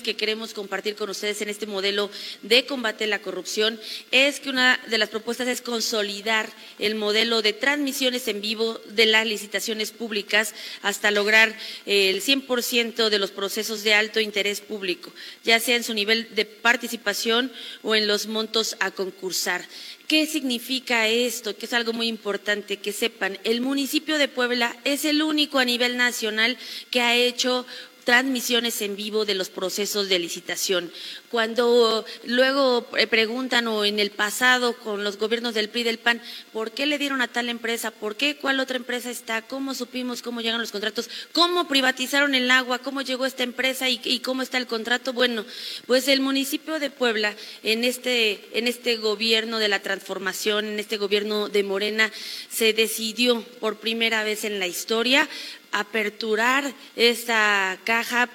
que queremos compartir con ustedes en este modelo de combate a la corrupción es que una de las propuestas es consolidar el modelo de transmisiones en vivo de las licitaciones públicas hasta lograr el 100% de los procesos de alto interés público, ya sea en su nivel de participación o en los montos a concursar. ¿Qué significa esto? Que es algo muy importante que sepan. El municipio de Puebla es el único a nivel nacional que ha hecho transmisiones en vivo de los procesos de licitación. Cuando luego eh, preguntan o en el pasado con los gobiernos del PRI y del PAN, ¿por qué le dieron a tal empresa? ¿Por qué cuál otra empresa está? ¿Cómo supimos cómo llegan los contratos? ¿Cómo privatizaron el agua? ¿Cómo llegó esta empresa y, cómo está el contrato? Bueno, pues el municipio de Puebla en este, en este gobierno de la transformación, en este gobierno de Morena, se decidió por primera vez en la historia aperturar esta caja.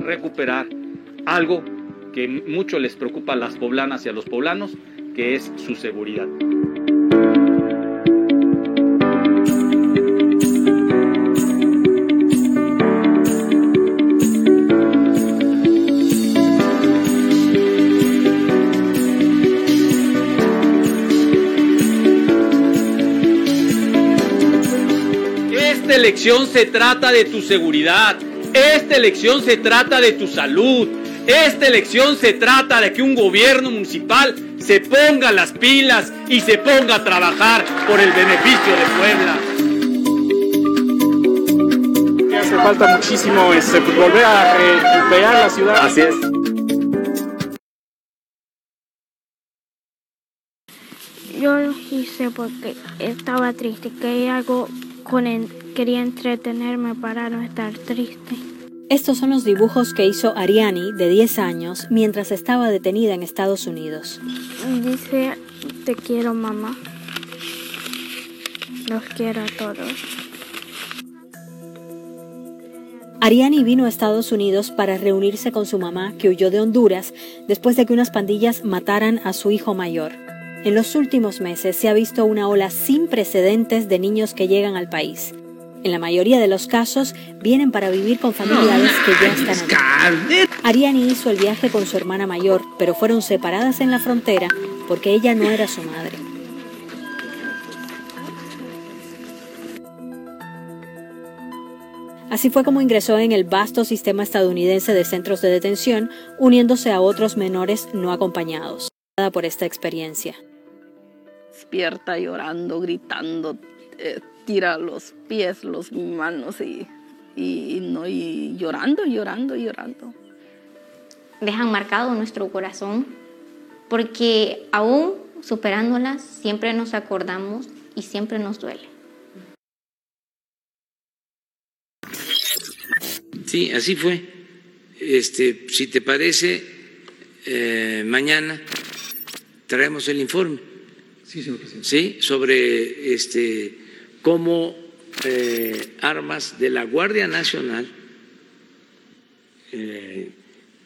Recuperar algo que mucho les preocupa a las poblanas y a los poblanos, que es su seguridad. Elección se trata de tu seguridad. Esta elección se trata de tu salud. Esta elección se trata de que un gobierno municipal se ponga las pilas y se ponga a trabajar por el beneficio de Puebla. Hace falta muchísimo este, pues, volver a recuperar la ciudad. Así es. Yo lo hice porque estaba triste, que hay algo quería entretenerme para no estar triste. Estos son los dibujos que hizo Ariani, de 10 años, mientras estaba detenida en Estados Unidos. Dice, te quiero mamá. Los quiero a todos. Ariani vino a Estados Unidos para reunirse con su mamá, que huyó de Honduras después de que unas pandillas mataran a su hijo mayor. En los últimos meses se ha visto una ola sin precedentes de niños que llegan al país. En la mayoría de los casos vienen para vivir con familiares que ya están aquí. Ariani hizo el viaje con su hermana mayor, pero fueron separadas en la frontera porque ella no era su madre. Así fue como ingresó en el vasto sistema estadounidense de centros de detención, uniéndose a otros menores no acompañados. Por esta experiencia. Despierta llorando, gritando, eh, tira los pies, las manos y, y, no, y llorando, llorando, llorando. Dejan marcado nuestro corazón porque aún superándolas siempre nos acordamos y siempre nos duele. Sí, así fue. Este, si te parece, eh, mañana traemos el informe. Sí, señor presidente. Sí, sobre este como eh, armas de la Guardia Nacional eh,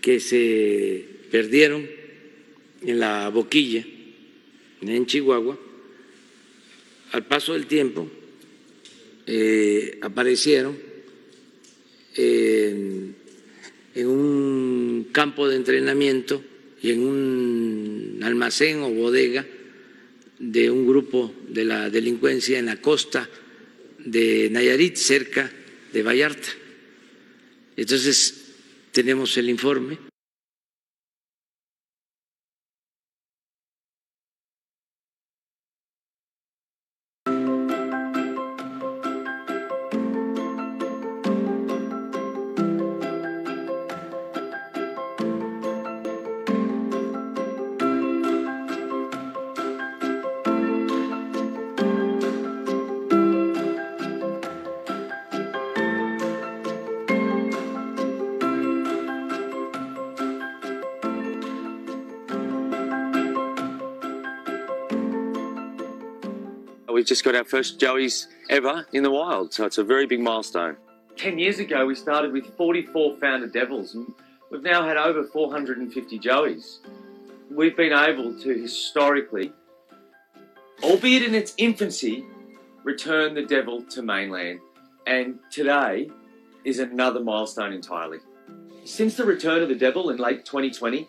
que se perdieron en la boquilla, en Chihuahua, al paso del tiempo eh, aparecieron en un campo de entrenamiento y en un almacén o bodega de un grupo de la delincuencia en la costa de Nayarit, cerca de Vallarta. Entonces, tenemos el informe. Just got our first Joeys ever in the wild, so it's a very big milestone. 10 years ago, we started with 44 founder devils, and we've now had over 450 Joeys. We've been able to historically, albeit in its infancy, return the devil to mainland, and today is another milestone entirely. Since the return of the devil in late 2020,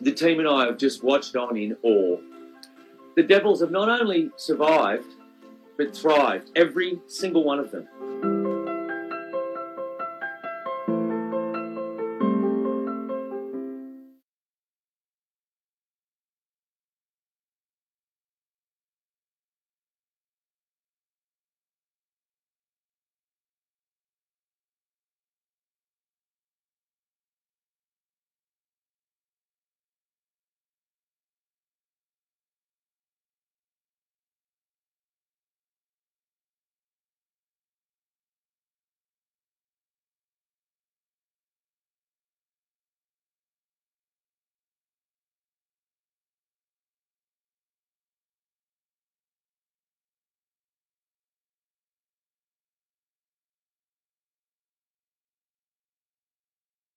the team and I have just watched on in awe. The devils have not only survived, but thrived, every single one of them.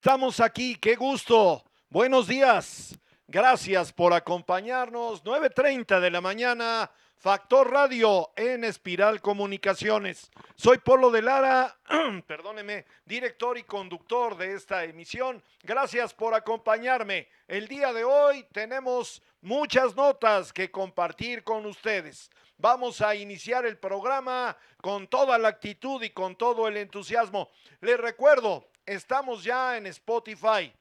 Estamos aquí, qué gusto. Buenos días. Gracias por acompañarnos. 9.30 de la mañana, Factor Radio en Espiral Comunicaciones. Soy Polo de Lara, perdóneme, director y conductor de esta emisión. Gracias por acompañarme. El día de hoy tenemos muchas notas que compartir con ustedes. Vamos a iniciar el programa con toda la actitud y con todo el entusiasmo. Les recuerdo, estamos ya en Spotify.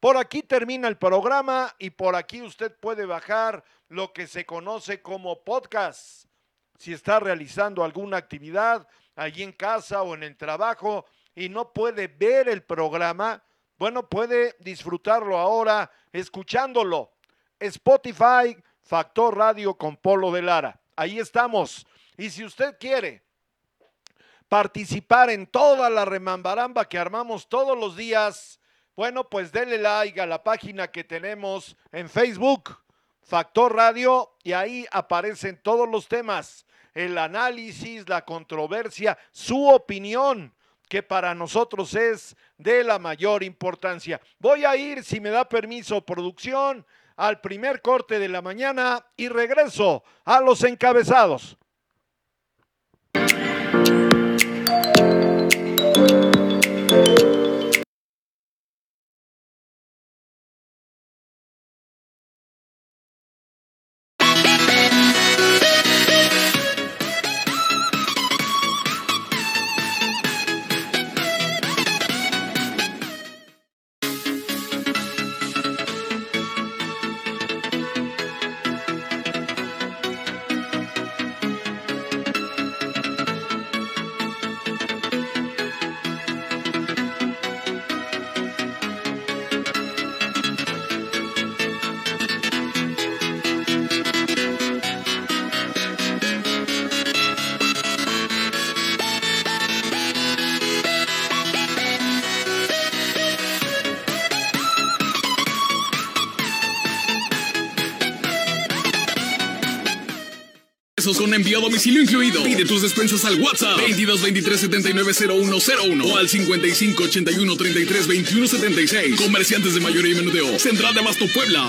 Por aquí termina el programa y por aquí usted puede bajar lo que se conoce como podcast. Si está realizando alguna actividad allí en casa o en el trabajo y no puede ver el programa, bueno, puede disfrutarlo ahora escuchándolo. Spotify, Factor Radio con Polo de Lara. Ahí estamos. Y si usted quiere participar en toda la remambaramba que armamos todos los días, bueno, pues denle like a la página que tenemos en Facebook, Factor Radio, y ahí aparecen todos los temas, el análisis, la controversia, su opinión, que para nosotros es de la mayor importancia. Voy a ir, si me da permiso, producción, al primer corte de la mañana y regreso a los encabezados. Envío a domicilio incluido. Pide tus despensas al WhatsApp 22 23 79 0101 o al 55 81 33 21 76. Comerciantes de mayoría y menudeo. Central de Abasto Puebla.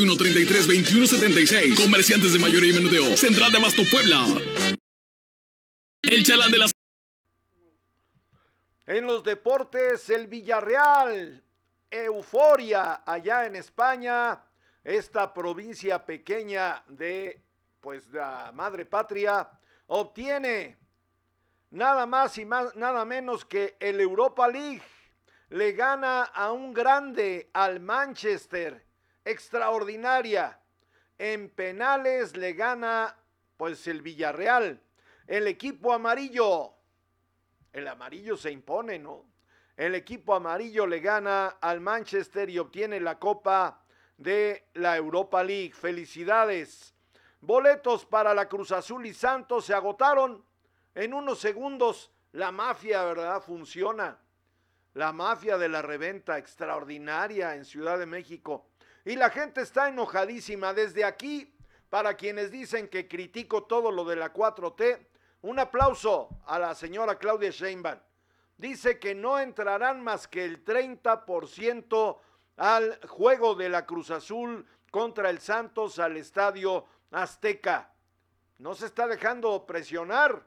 33 21 76. Comerciantes de mayoría y menudeo. Central de Abasto Puebla. El chalán de las. En los deportes, el Villarreal, euforia allá en España, esta provincia pequeña de pues la madre patria obtiene nada más y más, nada menos que el Europa League. Le gana a un grande, al Manchester, extraordinaria. En penales le gana pues el Villarreal. El equipo amarillo, el amarillo se impone, ¿no? El equipo amarillo le gana al Manchester y obtiene la copa de la Europa League. Felicidades. Boletos para la Cruz Azul y Santos se agotaron en unos segundos. La mafia, ¿verdad? Funciona. La mafia de la reventa extraordinaria en Ciudad de México. Y la gente está enojadísima. Desde aquí, para quienes dicen que critico todo lo de la 4T, un aplauso a la señora Claudia Sheinbaum. Dice que no entrarán más que el 30% al juego de la Cruz Azul contra el Santos al estadio Azteca. No se está dejando presionar.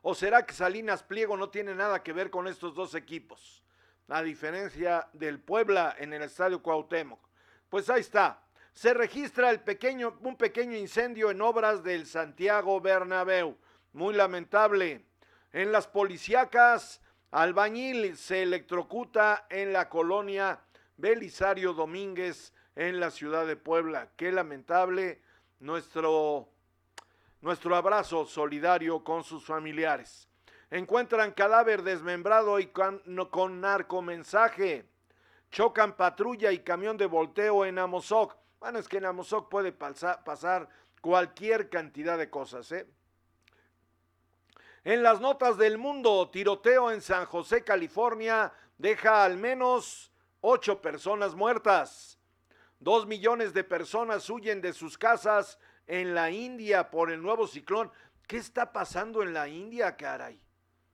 ¿O será que Salinas Pliego no tiene nada que ver con estos dos equipos? A diferencia del Puebla en el estadio Cuauhtémoc. Pues ahí está. Se registra el pequeño, un pequeño incendio en obras del Santiago Bernabéu. Muy lamentable. En las policíacas, albañil se electrocuta en la colonia Belisario Domínguez en la ciudad de Puebla. Qué lamentable nuestro, nuestro abrazo solidario con sus familiares. Encuentran cadáver desmembrado y con, narcomensaje. Chocan patrulla y camión de volteo en Amozoc. Bueno, es que en Amozoc puede pasar, pasar cualquier cantidad de cosas, ¿eh? En las notas del mundo, tiroteo en San José, California, deja al menos ocho personas muertas. Dos millones de personas huyen de sus casas en la India por el nuevo ciclón. ¿Qué está pasando en la India, caray?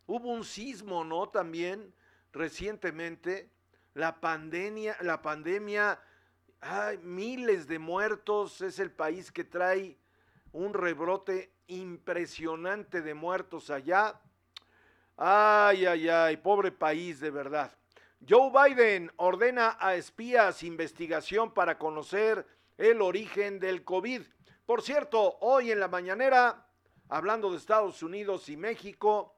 Hubo un sismo, ¿no? También recientemente. La pandemia, la pandemia, hay miles de muertos. Es el país que trae un rebrote impresionante de muertos allá. Ay, ay, ay, pobre país de verdad. Joe Biden ordena a espías investigación para conocer el origen del COVID. Por cierto, hoy en la mañanera, hablando de Estados Unidos y México,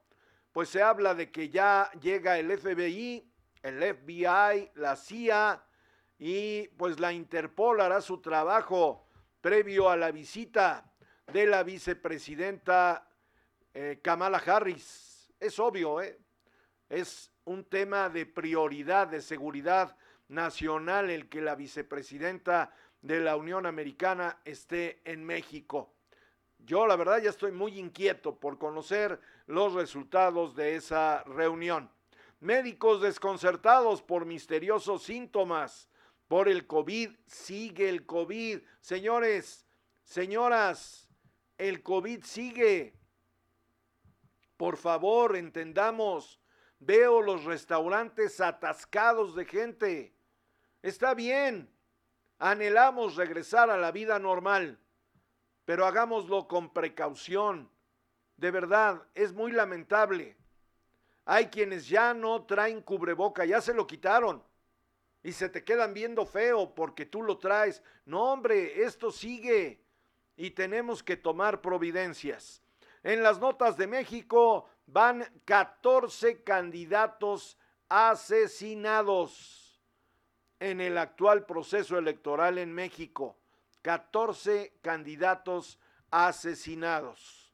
pues se habla de que ya llega el FBI, el FBI, la CIA y pues la Interpol hará su trabajo previo a la visita de la vicepresidenta eh, Kamala Harris. Es obvio, ¿eh? es un tema de prioridad, de seguridad nacional, el que la vicepresidenta de la Unión Americana esté en México. Yo la verdad ya estoy muy inquieto por conocer los resultados de esa reunión. Médicos desconcertados por misteriosos síntomas por el COVID. Sigue el COVID. Señores, señoras, el COVID sigue. Por favor, entendamos. Veo los restaurantes atascados de gente. Está bien. Anhelamos regresar a la vida normal, pero hagámoslo con precaución. De verdad, es muy lamentable. Hay quienes ya no traen cubreboca, ya se lo quitaron y se te quedan viendo feo porque tú lo traes. No, hombre, esto sigue y tenemos que tomar providencias. En las notas de México van 14 candidatos asesinados en el actual proceso electoral en México. 14 candidatos asesinados.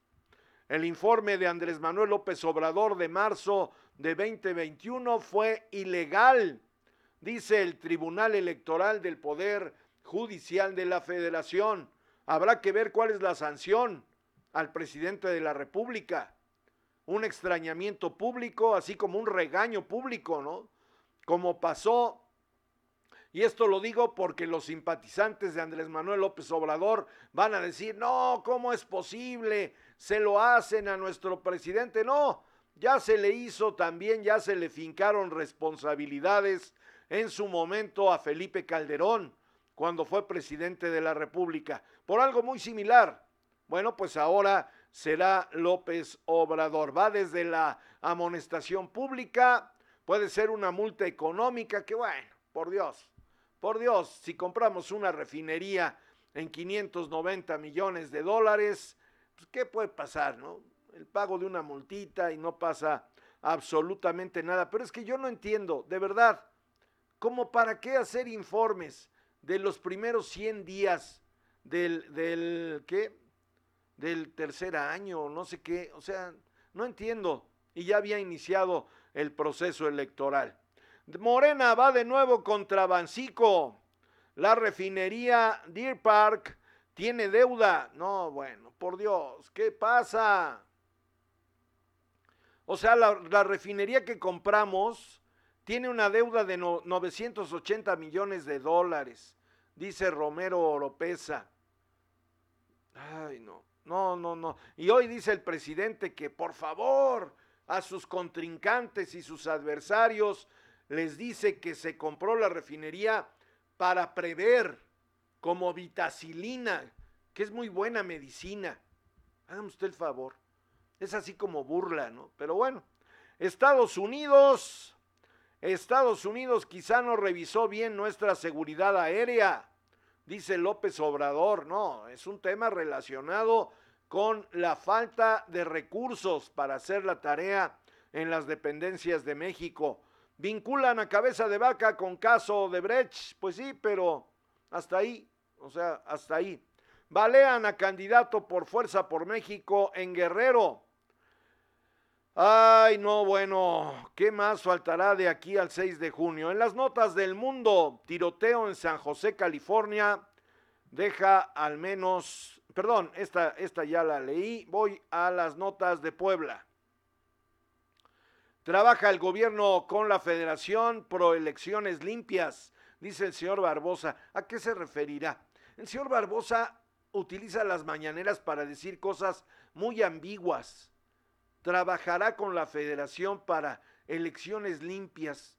El informe de Andrés Manuel López Obrador de marzo de 2021 fue ilegal, dice el Tribunal Electoral del Poder Judicial de la Federación. Habrá que ver cuál es la sanción al presidente de la República. Un extrañamiento público, así como un regaño público, ¿no? Como pasó, y esto lo digo porque los simpatizantes de Andrés Manuel López Obrador van a decir, no, ¿cómo es posible? Se lo hacen a nuestro presidente. No, ya se le hizo también, ya se le fincaron responsabilidades en su momento a Felipe Calderón cuando fue presidente de la República, por algo muy similar. Bueno, pues ahora será López Obrador. Va desde la amonestación pública, puede ser una multa económica, que bueno, por Dios, por Dios, si compramos una refinería en 590 millones de dólares, pues ¿qué puede pasar, no? El pago de una multita y no pasa absolutamente nada. Pero es que yo no entiendo, de verdad, ¿cómo para qué hacer informes de los primeros 100 días del, del ¿qué? del tercer año, no sé qué, o sea, no entiendo. Y ya había iniciado el proceso electoral. Morena va de nuevo contra Bancico. La refinería Deer Park tiene deuda. No, bueno, por Dios, ¿qué pasa? O sea, la, refinería que compramos tiene una deuda de no, 980 millones de dólares, dice Romero Oropesa. Ay, no, no, no, no. Y hoy dice el presidente que por favor a sus contrincantes y sus adversarios les dice que se compró la refinería para prever como vitacilina, que es muy buena medicina. Hágame usted el favor. Es así como burla, ¿no? Pero bueno, Estados Unidos, Estados Unidos quizá no revisó bien nuestra seguridad aérea, dice López Obrador. No, es un tema relacionado con la falta de recursos para hacer la tarea en las dependencias de México. Vinculan a cabeza de vaca con caso de Brecht, pues sí, pero hasta ahí, o sea, hasta ahí. Balean a candidato por Fuerza por México en Guerrero. Ay, no, bueno, ¿qué más faltará de aquí al 6 de junio? En las notas del mundo, tiroteo en San José, California, deja al menos perdón, esta, esta ya la leí, voy a las notas de Puebla. Trabaja el gobierno con la federación pro elecciones limpias, dice el señor Barbosa. ¿A qué se referirá? El señor Barbosa utiliza las mañaneras para decir cosas muy ambiguas. Trabajará con la federación para elecciones limpias.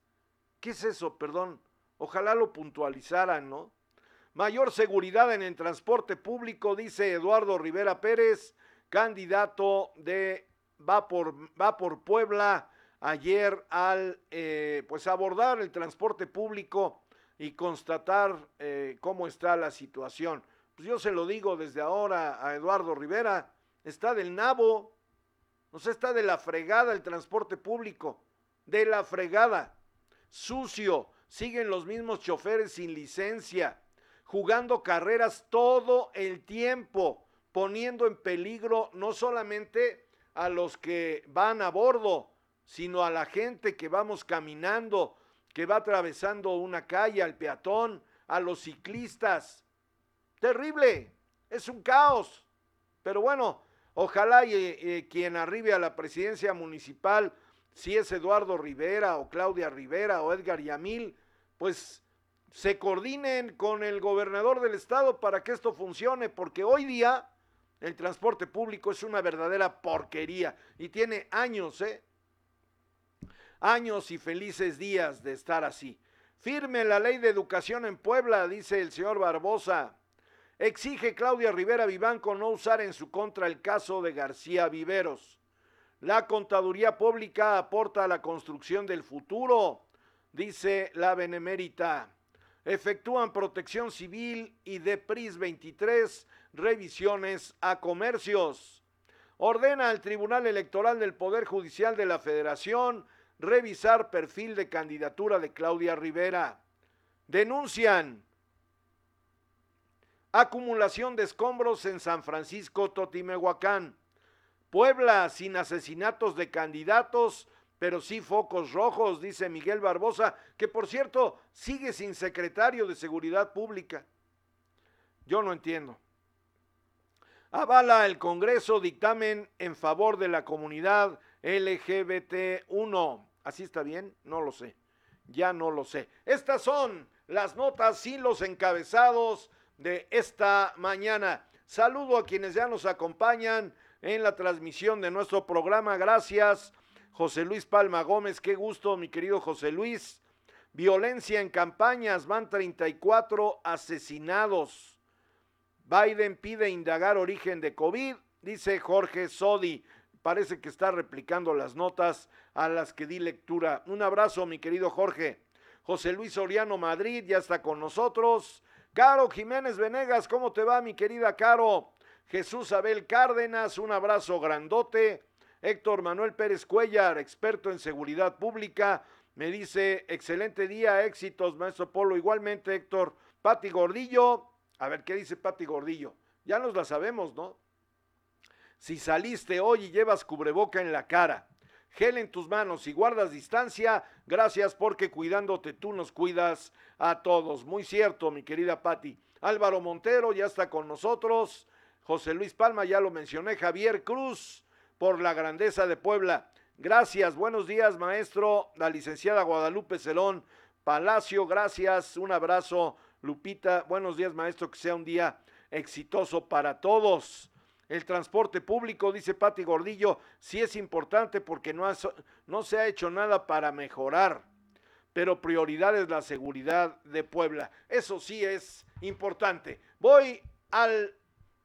¿Qué es eso? Perdón. Ojalá lo puntualizaran, ¿no? Mayor seguridad en el transporte público, dice Eduardo Rivera Pérez, candidato de Va por, va por Puebla ayer al eh, pues abordar el transporte público y constatar eh, cómo está la situación. Pues yo se lo digo desde ahora a Eduardo Rivera, está del nabo, o sea, está de la fregada el transporte público, de la fregada, sucio, siguen los mismos choferes sin licencia, jugando carreras todo el tiempo, poniendo en peligro no solamente a los que van a bordo, sino a la gente que vamos caminando, que va atravesando una calle, al peatón, a los ciclistas. Terrible, es un caos. Pero bueno, ojalá y, quien arribe a la presidencia municipal, si es Eduardo Rivera o Claudia Rivera o Edgar Yamil, pues se coordinen con el gobernador del estado para que esto funcione, porque hoy día el transporte público es una verdadera porquería y tiene años, ¿eh? Años y felices días de estar así. Firme la ley de educación en Puebla, dice el señor Barbosa. Exige Claudia Rivera Vivanco no usar en su contra el caso de García Viveros. La contaduría pública aporta a la construcción del futuro, dice la benemérita efectúan protección civil y de PRIS 23 revisiones a comercios. Ordena al Tribunal Electoral del Poder Judicial de la Federación revisar perfil de candidatura de Claudia Rivera. Denuncian acumulación de escombros en San Francisco Totimehuacán. Puebla sin asesinatos de candidatos pero sí focos rojos, dice Miguel Barbosa, que por cierto sigue sin secretario de Seguridad Pública. Yo no entiendo. Avala el Congreso dictamen en favor de la comunidad LGBT1. ¿Así está bien? No lo sé. Ya no lo sé. Estas son las notas y los encabezados de esta mañana. Saludo a quienes ya nos acompañan en la transmisión de nuestro programa. Gracias José Luis Palma Gómez, qué gusto, mi querido José Luis. Violencia en campañas, van 34 asesinados. Biden pide indagar origen de COVID, dice Jorge Sodi. Parece que está replicando las notas a las que di lectura. Un abrazo, mi querido Jorge. José Luis Oriano Madrid ya está con nosotros. Caro Jiménez Venegas, ¿cómo te va, mi querida Caro? Jesús Abel Cárdenas, un abrazo grandote. Héctor Manuel Pérez Cuellar, experto en seguridad pública, me dice, excelente día, éxitos, maestro Polo. Igualmente, Héctor, Pati Gordillo, a ver, ¿qué dice Pati Gordillo? Ya nos la sabemos, ¿no? si saliste hoy y llevas cubreboca en la cara, gel en tus manos y guardas distancia, gracias porque cuidándote tú nos cuidas a todos. Muy cierto, mi querida Patti. Álvaro Montero ya está con nosotros. José Luis Palma, ya lo mencioné. Javier Cruz, por la grandeza de Puebla. Gracias, buenos días, maestro. La licenciada Guadalupe Celón Palacio, gracias. Un abrazo, Lupita. Buenos días, maestro. Que sea un día exitoso para todos. El transporte público, dice Pati Gordillo, sí es importante porque no, no se ha hecho nada para mejorar, pero prioridad es la seguridad de Puebla. Eso sí es importante. Voy al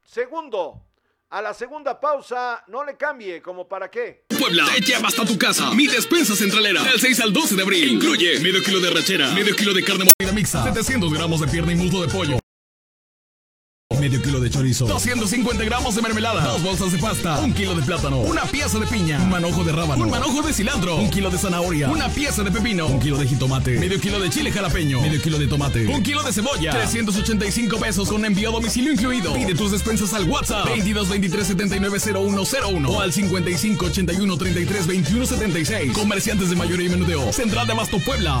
segundo a la segunda pausa, no le cambie, como para qué. Puebla, te lleva hasta tu casa. Mi despensa centralera, del 6 al 12 de abril. Incluye medio kilo de rachera, medio kilo de carne molida mixta, 700 gramos de pierna y muslo de pollo. Medio kilo de chorizo, 250 gramos de mermelada, dos bolsas de pasta, un kilo de plátano, una pieza de piña, un manojo de rábano, un manojo de cilantro, un kilo de zanahoria, una pieza de pepino, un kilo de jitomate, medio kilo de chile jalapeño, medio kilo de tomate, un kilo de cebolla, 385 pesos con envío a domicilio incluido. Pide tus despensas al WhatsApp. 22 23 79 0101 o al 55 81 33 21 76. Comerciantes de mayoría y menudeo. Central de Abasto Puebla.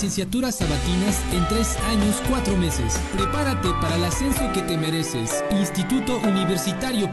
Licenciaturas sabatinas en tres años, cuatro meses. Prepárate para el ascenso que te mereces. Instituto Universitario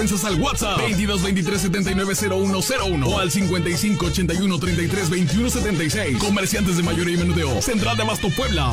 Despensas al WhatsApp 22 23 79 0101 o al 55 81 33 21 76. Comerciantes de mayoría y menudeo. Central de Abasto Puebla.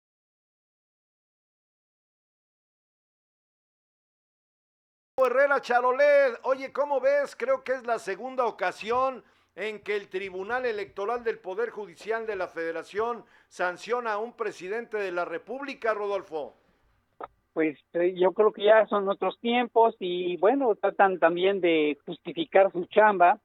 Charolet, oye, ¿cómo ves? Creo que es la segunda ocasión en que el Tribunal Electoral del Poder Judicial de la Federación sanciona a un presidente de la República, Rodolfo. pues eh, yo creo que ya son otros tiempos y bueno, tratan también de justificar su chamba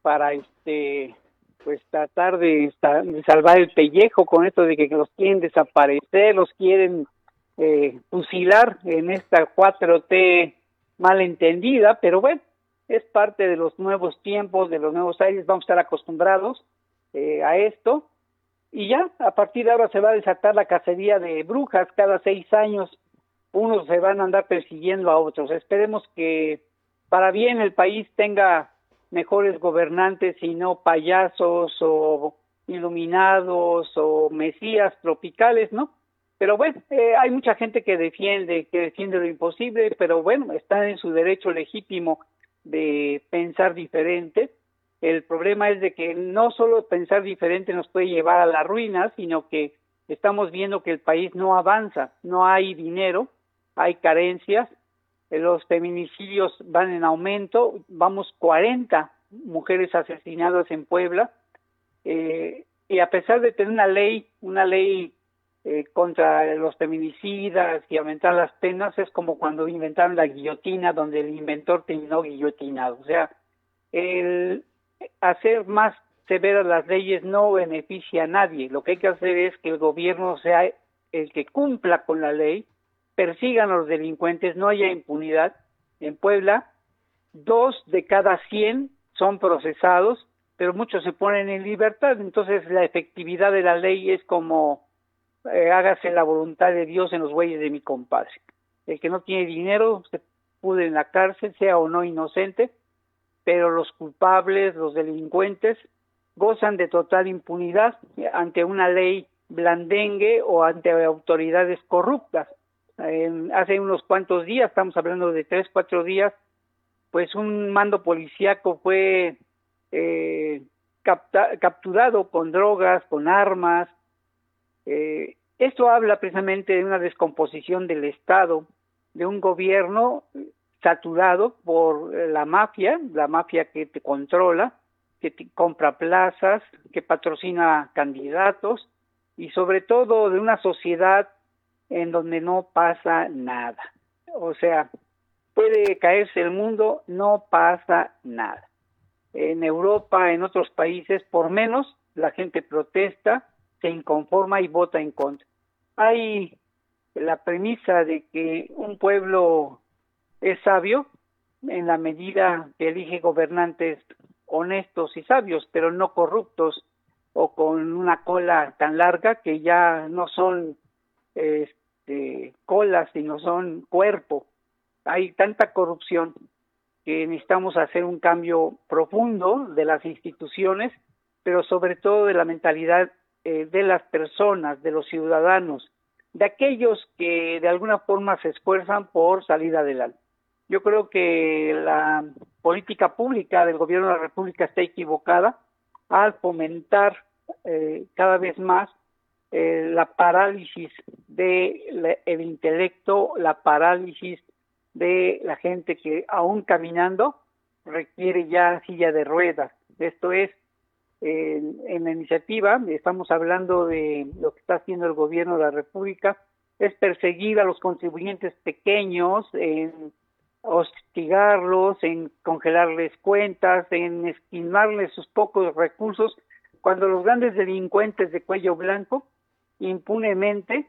para este pues tratar de, de salvar el pellejo con esto de que los quieren desaparecer, los quieren eh, fusilar en esta 4T malentendida, pero bueno, es parte de los nuevos tiempos, de los nuevos aires, vamos a estar acostumbrados eh, a esto. Y ya, a partir de ahora se va a desatar la cacería de brujas cada seis años. Unos se van a andar persiguiendo a otros. Esperemos que para bien el país tenga mejores gobernantes y no payasos o iluminados o mesías tropicales, ¿no? Pero bueno, eh, hay mucha gente que defiende, que defiende lo imposible, pero bueno, está en su derecho legítimo de pensar diferente. El problema es de que no solo pensar diferente nos puede llevar a la ruina, sino que estamos viendo que el país no avanza, no hay dinero, hay carencias, los feminicidios van en aumento, vamos 40 mujeres asesinadas en Puebla, eh, y a pesar de tener una ley, una ley eh, contra los feminicidas y aumentar las penas, es como cuando inventaron la guillotina, donde el inventor terminó guillotinado. O sea, el hacer más severas las leyes no beneficia a nadie. Lo que hay que hacer es que el gobierno sea el que cumpla con la ley, persigan a los delincuentes, no haya impunidad. En Puebla, dos de cada cien son procesados, pero muchos se ponen en libertad. Entonces, la efectividad de la ley es como eh, hágase la voluntad de Dios en los bueyes de mi compadre. El que no tiene dinero se pude en la cárcel, sea o no inocente, pero los culpables, los delincuentes, gozan de total impunidad ante una ley blandengue o ante autoridades corruptas. hace unos cuantos días, estamos hablando de tres, cuatro días, pues un mando policíaco fue eh, capturado con drogas, con armas, eh, esto habla precisamente de una descomposición del Estado, de un gobierno saturado por la mafia, la mafia que te controla, que te compra plazas, que patrocina candidatos y sobre todo de una sociedad en donde no pasa nada. O sea, puede caerse el mundo, no pasa nada. En Europa, en otros países, por menos, la gente protesta, se inconforma y vota en contra. Hay la premisa de que un pueblo es sabio en la medida que elige gobernantes honestos y sabios, pero no corruptos o con una cola tan larga que ya no son este, colas, sino son cuerpo. Hay tanta corrupción que necesitamos hacer un cambio profundo de las instituciones, pero sobre todo de la mentalidad eh, de las personas, de los ciudadanos, de aquellos que de alguna forma se esfuerzan por salir adelante. Yo creo que la política pública del gobierno de la República está equivocada al fomentar eh, cada vez más eh, la parálisis del el intelecto, la parálisis de la gente que aún caminando requiere ya silla de ruedas. Esto es, en, la iniciativa, estamos hablando de lo que está haciendo el gobierno de la República, es perseguir a los contribuyentes pequeños, en hostigarlos, en congelarles cuentas, en esquimarles sus pocos recursos, cuando los grandes delincuentes de cuello blanco impunemente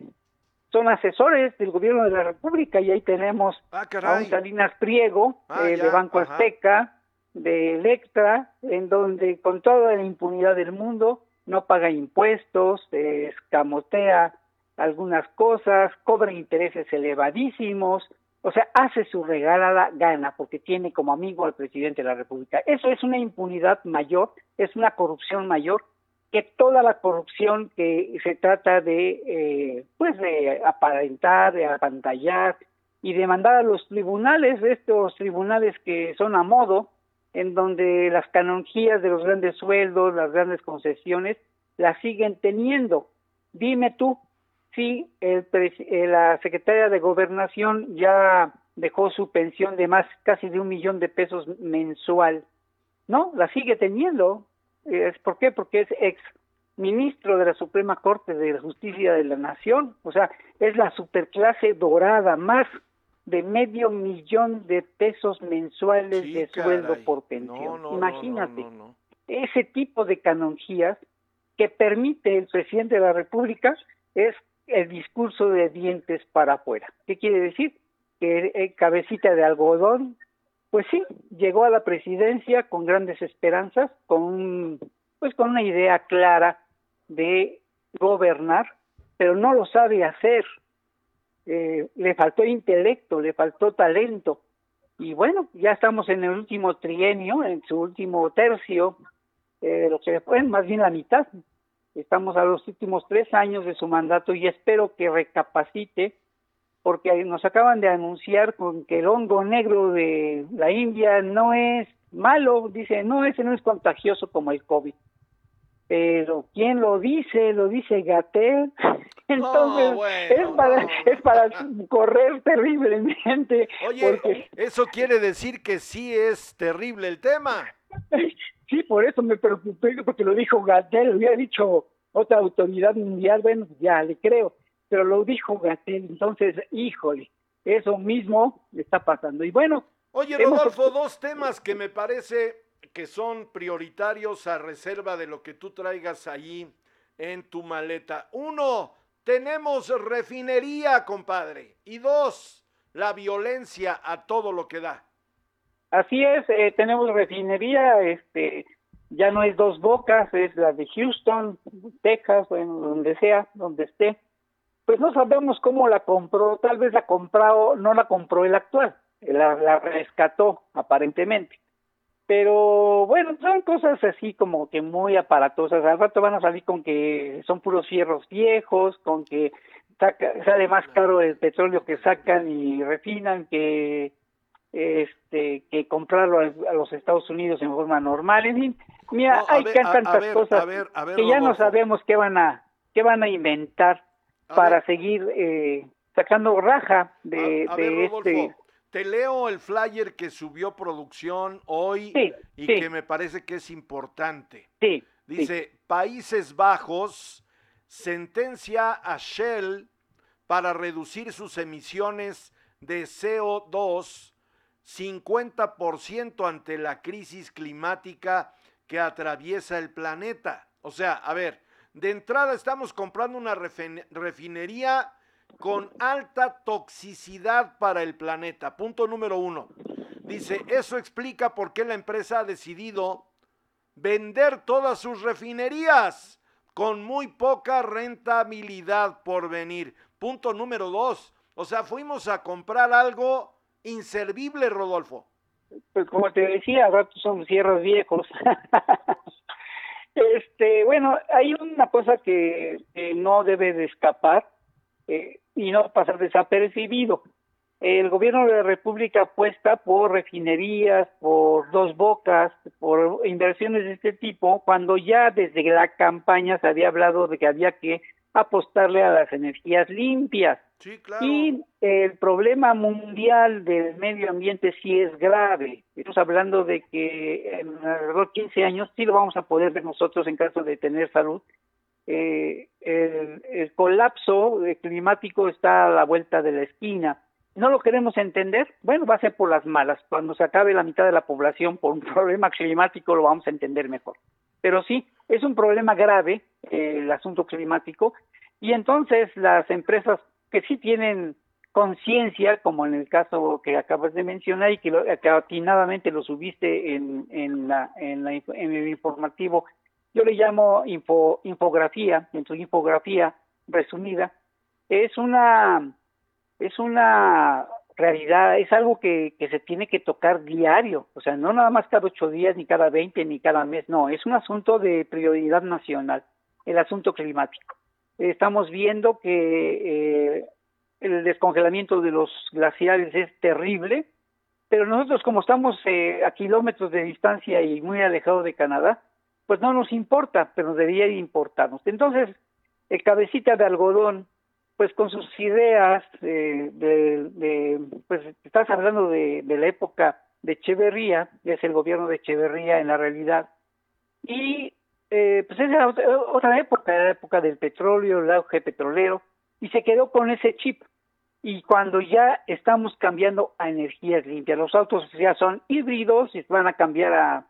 son asesores del gobierno de la República. Y ahí tenemos ah, a un Salinas Priego ah, eh, de Banco Azteca, de Electra, en donde con toda la impunidad del mundo no paga impuestos, escamotea algunas cosas, cobra intereses elevadísimos, o sea, hace su regalada gana porque tiene como amigo al presidente de la República. Eso es una impunidad mayor, es una corrupción mayor que toda la corrupción que se trata de, eh, pues, de aparentar, de apantallar y de mandar a los tribunales, estos tribunales que son a modo, en donde las canonjías de los grandes sueldos, las grandes concesiones, las siguen teniendo. Dime tú, si el, eh, la secretaria de Gobernación ya dejó su pensión de más casi de un millón de pesos mensual. No, la sigue teniendo. ¿Es ¿Por qué? Porque es ex ministro de la Suprema Corte de Justicia de la Nación, o sea, es la superclase dorada, más de medio millón de pesos mensuales de sueldo por pensión. Imagínate, ese tipo de canonjías que permite el presidente de la República es el discurso de dientes para afuera. ¿Qué quiere decir? Que eh, cabecita de algodón, pues sí, llegó a la presidencia con grandes esperanzas, con pues con una idea clara de gobernar, pero no lo sabe hacer. Eh, le faltó intelecto, le faltó talento. Y bueno, ya estamos en el último trienio, en su último tercio, eh, lo que fue más bien la mitad. Estamos a los últimos tres años de su mandato y espero que recapacite, porque nos acaban de anunciar con que el hongo negro de la India no es malo, dice, no, ese no es contagioso como el COVID pero ¿quién lo dice? Lo dice Gatel. Entonces, es, para, es para correr terriblemente. Oye, eso quiere decir que sí es terrible el tema. Sí, por eso me preocupé, porque lo dijo Gatel, lo había dicho otra autoridad mundial, bueno, ya le creo, pero lo dijo Gatel, entonces, híjole, eso mismo está pasando. Y bueno. Oye, Rodolfo, dos temas que me parece que son prioritarios a reserva de lo que tú traigas allí en tu maleta. Uno, tenemos refinería, compadre. Y dos, la violencia a todo lo que da. Así es, eh, tenemos refinería, este, ya no es dos bocas, es la de Houston, Texas, bueno, donde sea, donde esté. Pues no sabemos cómo la compró, tal vez la compró, no la compró el actual, la rescató aparentemente pero bueno, son cosas así como que muy aparatosas. Al rato van a salir con que son puros fierros viejos, con que sale más caro el petróleo que sacan y refinan que este que comprarlo a, los Estados Unidos en forma normal. En fin, mira, hay tantas cosas que ya no sabemos qué van a qué van a inventar para seguir eh, sacando raja de, de este te leo el flyer que subió producción hoy y que me parece que es importante. Sí, Dice, Países Bajos sentencia a Shell para reducir sus emisiones de CO2 50% ante la crisis climática que atraviesa el planeta. O sea, a ver, de entrada estamos comprando una refinería con alta toxicidad para el planeta. Punto número uno. Dice, eso explica por qué la empresa ha decidido vender todas sus refinerías con muy poca rentabilidad por venir. Punto número dos. O sea, fuimos a comprar algo inservible, Rodolfo. Pues como te decía, rato son cierros viejos. este, bueno, hay una cosa que no debe de escapar eh, y no pasar desapercibido. El gobierno de la República apuesta por refinerías, por dos bocas, por inversiones de este tipo, cuando ya desde la campaña se había hablado de que había que apostarle a las energías limpias. Y el problema mundial del medio ambiente sí es grave. Estamos hablando de que en alrededor de 15 años sí lo vamos a poder ver nosotros en caso de tener salud, eh, el, colapso climático está a la vuelta de la esquina. ¿No lo queremos entender? Bueno, va a ser por las malas. Cuando se acabe la mitad de la población por un problema climático lo vamos a entender mejor. Pero sí, es un problema grave eh, el asunto climático y entonces las empresas que sí tienen conciencia, como en el caso que acabas de mencionar y que, lo, que atinadamente lo subiste en, en, la, en, la, en el informativo yo le llamo info, infografía, en su infografía resumida, es una, es una realidad, es algo que, se tiene que tocar diario, o sea, no nada más cada ocho días, ni cada veinte, ni cada mes, no, es un asunto de prioridad nacional, el asunto climático. Estamos viendo que eh, el descongelamiento de los glaciares es terrible, pero nosotros como estamos eh, a kilómetros de distancia y muy alejados de Canadá, pues no nos importa, pero debería importarnos. Entonces, el cabecita de algodón, pues con sus ideas de, pues estás hablando de, la época de Echeverría, es el gobierno de Echeverría en la realidad, y eh, pues era otra, otra época, era la época del petróleo, el auge petrolero, y se quedó con ese chip. Y cuando ya estamos cambiando a energías limpias, los autos ya son híbridos y van a cambiar a,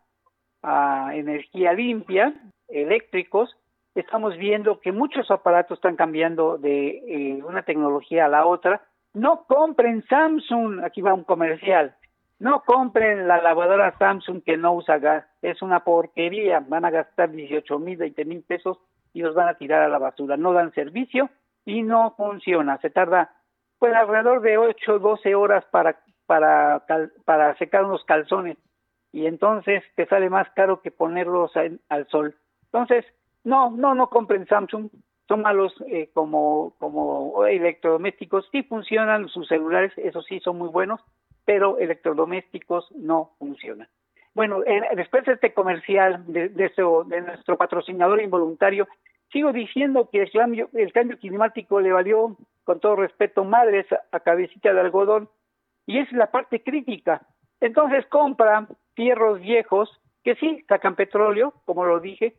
a energía limpia, eléctricos, estamos viendo que muchos aparatos están cambiando de eh, una tecnología a la otra. No compren Samsung, aquí va un comercial, no compren la lavadora Samsung que no usa gas, es una porquería, van a gastar 18 mil, 20 mil pesos y los van a tirar a la basura, no dan servicio y no funciona, se tarda pues alrededor de 8, 12 horas para, para, para secar unos calzones y entonces te sale más caro que ponerlos al sol. Entonces, no, no, no compren Samsung, son malos eh, como, como electrodomésticos, sí funcionan sus celulares, eso sí son muy buenos, pero electrodomésticos no funcionan. Bueno, después de este comercial de, de, de, nuestro patrocinador involuntario, sigo diciendo que el cambio, el cambio climático le valió, con todo respeto, madres a cabecita de algodón, y es la parte crítica. Entonces compra fierros viejos que sí sacan petróleo, como lo dije,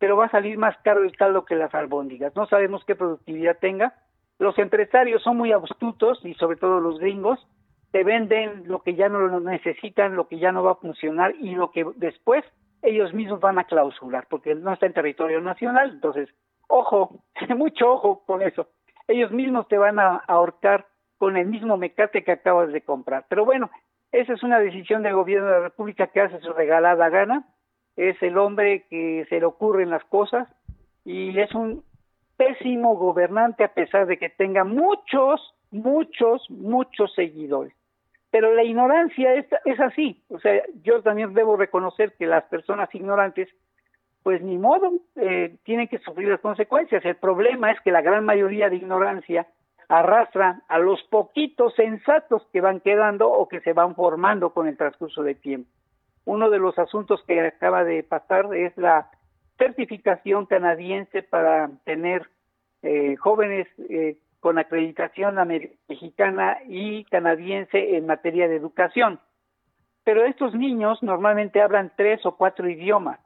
pero va a salir más caro el caldo que las albóndigas. No sabemos qué productividad tenga. Los empresarios son muy astutos y sobre todo los gringos te venden lo que ya no lo necesitan, lo que ya no va a funcionar y lo que después ellos mismos van a clausurar porque no está en territorio nacional. Entonces, ojo, mucho ojo con eso. Ellos mismos te van a ahorcar con el mismo mecate que acabas de comprar. Pero bueno, esa es una decisión del gobierno de la República que hace su regalada gana es el hombre que se le ocurren las cosas y es un pésimo gobernante a pesar de que tenga muchos, muchos, muchos seguidores. Pero la ignorancia es, es así. O sea, yo también debo reconocer que las personas ignorantes, pues ni modo, eh, tienen que sufrir las consecuencias. El problema es que la gran mayoría de ignorancia arrastra a los poquitos sensatos que van quedando o que se van formando con el transcurso del tiempo. Uno de los asuntos que acaba de pasar es la certificación canadiense para tener eh, jóvenes eh, con acreditación mexicana y canadiense en materia de educación. Pero estos niños normalmente hablan tres o cuatro idiomas.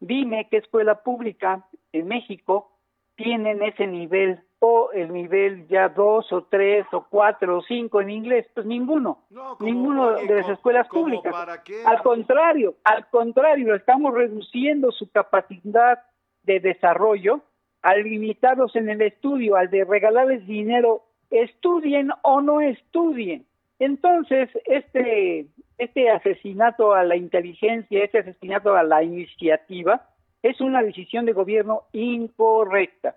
Dime qué escuela pública en México tienen ese nivel o el nivel ya dos o tres o cuatro o cinco en inglés, pues ninguno, ninguno de las escuelas públicas. Al contrario, al contrario, estamos reduciendo su capacidad de desarrollo al limitarlos en el estudio, al de regalarles dinero, estudien o no estudien. Entonces, este, este asesinato a la inteligencia, este asesinato a la iniciativa, es una decisión de gobierno incorrecta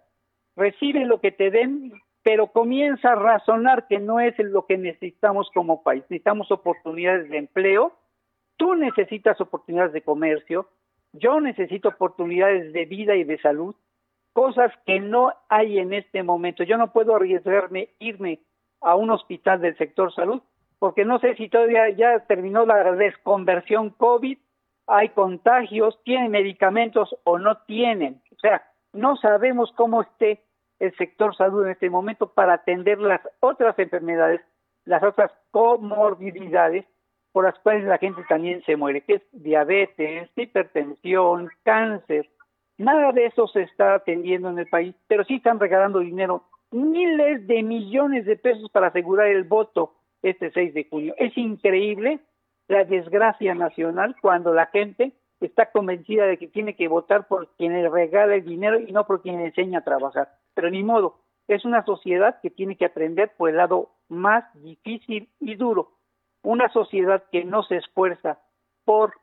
recibe lo que te den, pero comienza a razonar que no es lo que necesitamos como país. Necesitamos oportunidades de empleo, tú necesitas oportunidades de comercio, yo necesito oportunidades de vida y de salud, cosas que no hay en este momento. Yo no puedo arriesgarme, irme a un hospital del sector salud, porque no sé si todavía ya terminó la desconversión COVID, hay contagios, tienen medicamentos o no tienen. O sea, no sabemos cómo esté el sector salud en este momento para atender las otras enfermedades, las otras comorbilidades por las cuales la gente también se muere, que es diabetes, hipertensión, cáncer. Nada de eso se está atendiendo en el país, pero sí están regalando dinero, miles de millones de pesos para asegurar el voto este 6 de junio. Es increíble la desgracia nacional cuando la gente está convencida de que tiene que votar por quien le regala el dinero y no por quien le enseña a trabajar. Pero ni modo, es una sociedad que tiene que aprender por el lado más difícil y duro. Una sociedad que no se esfuerza por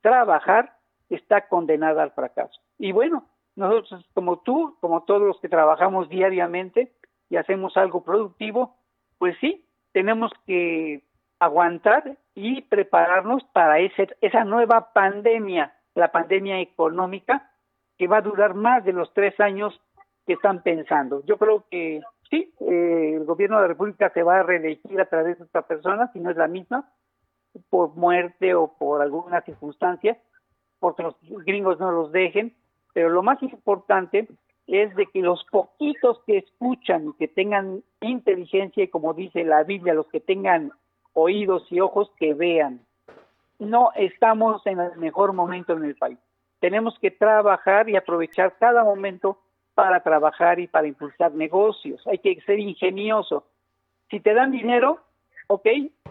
trabajar está condenada al fracaso. Y bueno, nosotros como tú, como todos los que trabajamos diariamente y hacemos algo productivo, pues sí, tenemos que aguantar y prepararnos para ese, esa nueva pandemia, la pandemia económica, que va a durar más de los tres años que están pensando. Yo creo que sí, eh, el gobierno de la República se va a reelegir a través de esta persona, si no es la misma, por muerte o por alguna circunstancia, porque los gringos no los dejen, pero lo más importante es de que los poquitos que escuchan y que tengan inteligencia, y como dice la Biblia, los que tengan oídos y ojos que vean. No estamos en el mejor momento en el país. tenemos que trabajar y aprovechar cada momento para trabajar y para impulsar negocios. Hay que ser ingenioso. Si te dan dinero, ok,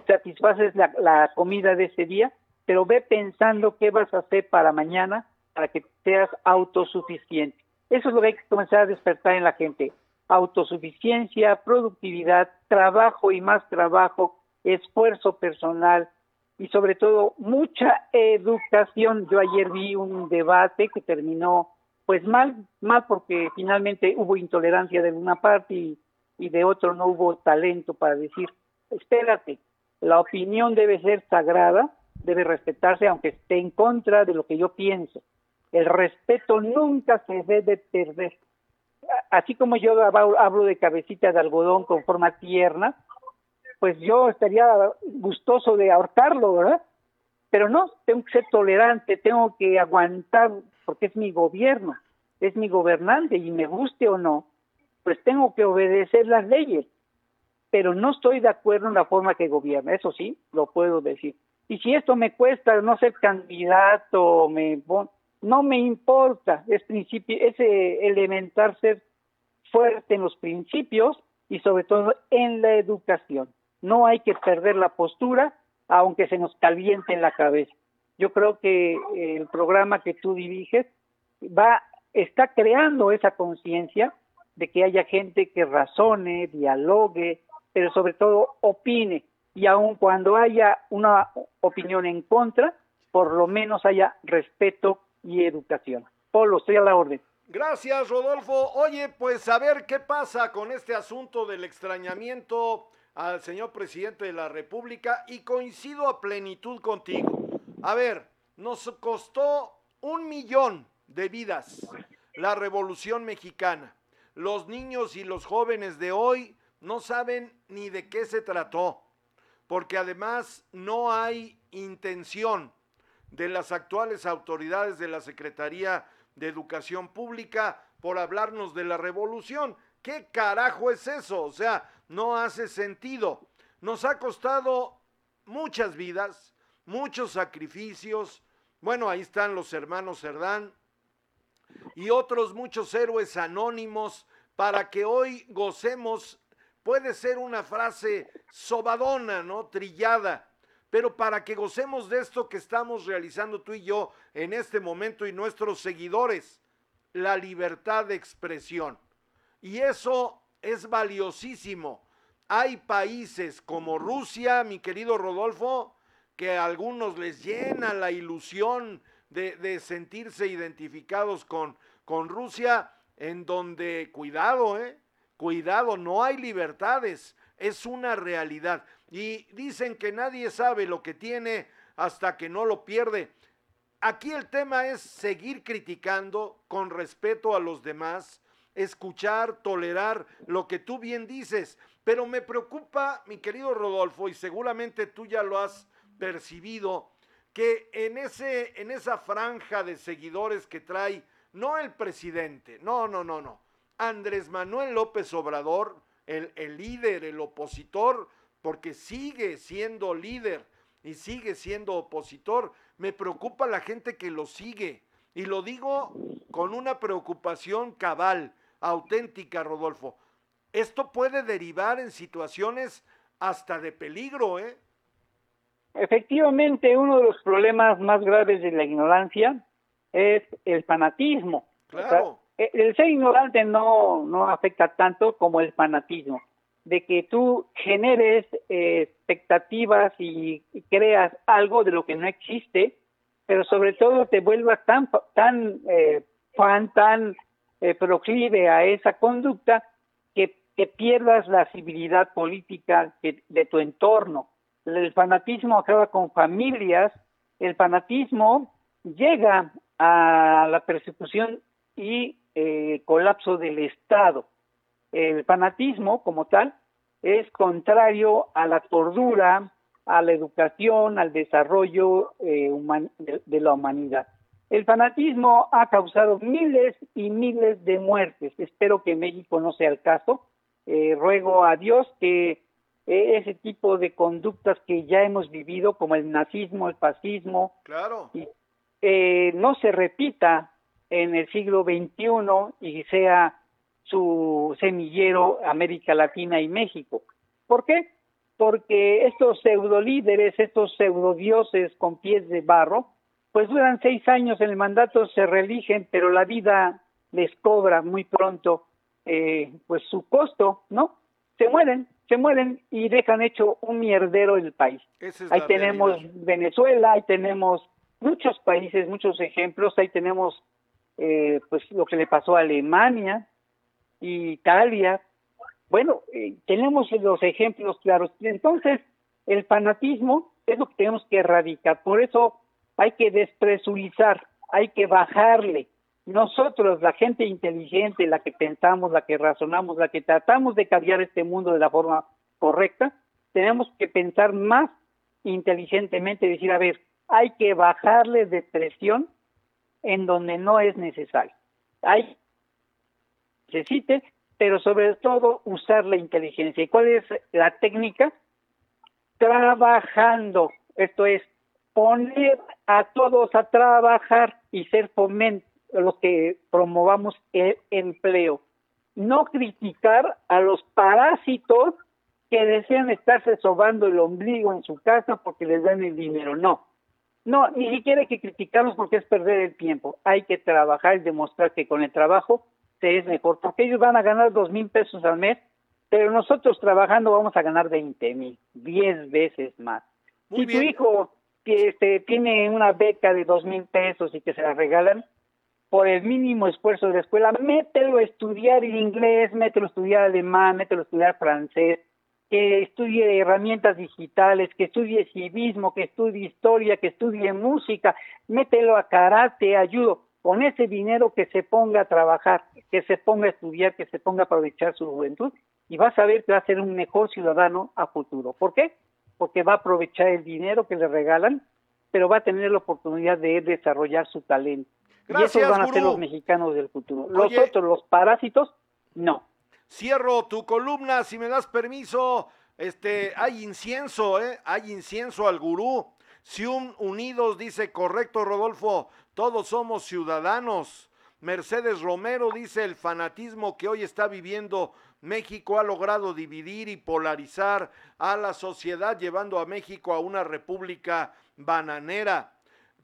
satisfaces la, la comida de ese día, pero ve pensando qué vas a hacer para mañana para que seas autosuficiente. Eso es lo que hay que comenzar a despertar en la gente. Autosuficiencia, productividad, trabajo y más trabajo, esfuerzo personal y sobre todo mucha educación. Yo ayer vi un debate que terminó pues mal, mal porque finalmente hubo intolerancia de una parte y, y de otro no hubo talento para decir, espérate, la opinión debe ser sagrada, debe respetarse aunque esté en contra de lo que yo pienso. El respeto nunca se debe perder. Así como yo hablo de cabecita de algodón con forma tierna, pues yo estaría gustoso de ahorcarlo, ¿verdad? Pero no, tengo que ser tolerante, tengo que aguantar, porque es mi gobierno, es mi gobernante y me guste o no, pues tengo que obedecer las leyes. Pero no estoy de acuerdo en la forma que gobierna, eso sí, lo puedo decir. Y si esto me cuesta no ser candidato, me no me importa, es principio, ese elemental ser fuerte en los principios y sobre todo en la educación. No hay que perder la postura, aunque se nos caliente en la cabeza. Yo creo que el programa que tú diriges va está creando esa conciencia de que haya gente que razone, dialogue, pero sobre todo opine. Y aun cuando haya una opinión en contra, por lo menos haya respeto y educación. Polo, estoy a la orden. Gracias, Rodolfo. Oye, pues a ver qué pasa con este asunto del extrañamiento al señor presidente de la República y coincido a plenitud contigo. A ver, nos costó un millón de vidas la revolución mexicana. Los niños y los jóvenes de hoy no saben ni de qué se trató, porque además no hay intención de las actuales autoridades de la Secretaría de Educación Pública por hablarnos de la revolución. ¿Qué carajo es eso? O sea, no hace sentido. Nos ha costado muchas vidas, muchos sacrificios. Bueno, ahí están los hermanos Cerdán y otros muchos héroes anónimos para que hoy gocemos. Puede ser una frase sobadona, ¿no? Trillada pero para que gocemos de esto que estamos realizando tú y yo en este momento y nuestros seguidores, la libertad de expresión. Y eso es valiosísimo. Hay países como Rusia, mi querido Rodolfo, que a algunos les llena la ilusión de, sentirse identificados con, con Rusia, en donde, cuidado, eh, cuidado, no hay libertades, es una realidad. Y dicen que nadie sabe lo que tiene hasta que no lo pierde. Aquí el tema es seguir criticando con respeto a los demás, escuchar, tolerar lo que tú bien dices. Pero me preocupa, mi querido Rodolfo, y seguramente tú ya lo has percibido, que en, ese, en esa franja de seguidores que trae, no el presidente, no, no, no, no, Andrés Manuel López Obrador, el, el líder, el opositor, porque sigue siendo líder y sigue siendo opositor. Me preocupa la gente que lo sigue. Y lo digo con una preocupación cabal, auténtica, Rodolfo. Esto puede derivar en situaciones hasta de peligro, ¿eh? Efectivamente, uno de los problemas más graves de la ignorancia es el fanatismo. Claro. el ser ignorante no, no afecta tanto como el fanatismo de que tú generes eh, expectativas y, creas algo de lo que no existe, pero sobre todo te vuelvas tan tan eh, fan, tan eh, proclive a esa conducta que, que pierdas la civilidad política de, tu entorno. El fanatismo acaba con familias, el fanatismo llega a la persecución y colapso del Estado el fanatismo como tal es contrario a la cordura, a la educación, al desarrollo eh, de, la humanidad. El fanatismo ha causado miles y miles de muertes. Espero que México no sea el caso. Eh, ruego a Dios que eh, ese tipo de conductas que ya hemos vivido, como el nazismo, el fascismo, claro. y eh, no se repita en el siglo XXI y sea su semillero América Latina y México. ¿Por qué? Porque estos pseudo líderes, estos pseudo dioses con pies de barro, pues duran seis años en el mandato, se reeligen, pero la vida les cobra muy pronto eh, pues su costo, ¿no? Se mueren, se mueren y dejan hecho un mierdero el país. ahí tenemos Venezuela, ahí tenemos muchos países, muchos ejemplos, ahí tenemos eh, pues lo que le pasó a Alemania, Italia, bueno, eh, tenemos los ejemplos claros. Entonces, el fanatismo es lo que tenemos que erradicar, por eso hay que despresurizar, hay que bajarle, nosotros, la gente inteligente, la que pensamos, la que razonamos, la que tratamos de cambiar este mundo de la forma correcta, tenemos que pensar más inteligentemente, decir, a ver, hay que bajarle de presión en donde no es necesario. Hay necesite, pero sobre todo usar la inteligencia. ¿Y cuál es la técnica? Trabajando, esto es poner a todos a trabajar y ser fomento los que promovamos el empleo. No criticar a los parásitos que desean estarse sobando el ombligo en su casa porque les dan el dinero. No. No, ni siquiera hay que criticarlos porque es perder el tiempo. Hay que trabajar y demostrar que con el trabajo se es mejor, porque ellos van a ganar dos mil pesos al mes, pero nosotros trabajando vamos a ganar veinte mil, diez veces más. si tu hijo que este, tiene una beca de dos mil pesos y que se la regalan, por el mínimo esfuerzo de la escuela, mételo a estudiar inglés, mételo a estudiar alemán, mételo a estudiar francés, que estudie herramientas digitales, que estudie civismo, que estudie historia, que estudie música, mételo a karate, ayudo. Con ese dinero que se ponga a trabajar, que se ponga a estudiar, que se ponga a aprovechar su juventud y vas a ver que va a ser un mejor ciudadano a futuro. ¿Por qué? Porque va a aprovechar el dinero que le regalan, pero va a tener la oportunidad de desarrollar su talento y esos van a ser los mexicanos del futuro. Los otros, los parásitos, no. Cierro tu columna, si me das permiso. Este, hay incienso, ¿eh? Hay incienso al gurú. Si un unidos dice correcto, Rodolfo, todos somos ciudadanos. Mercedes Romero dice el fanatismo que hoy está viviendo México ha logrado dividir y polarizar a la sociedad, llevando a México a una república bananera.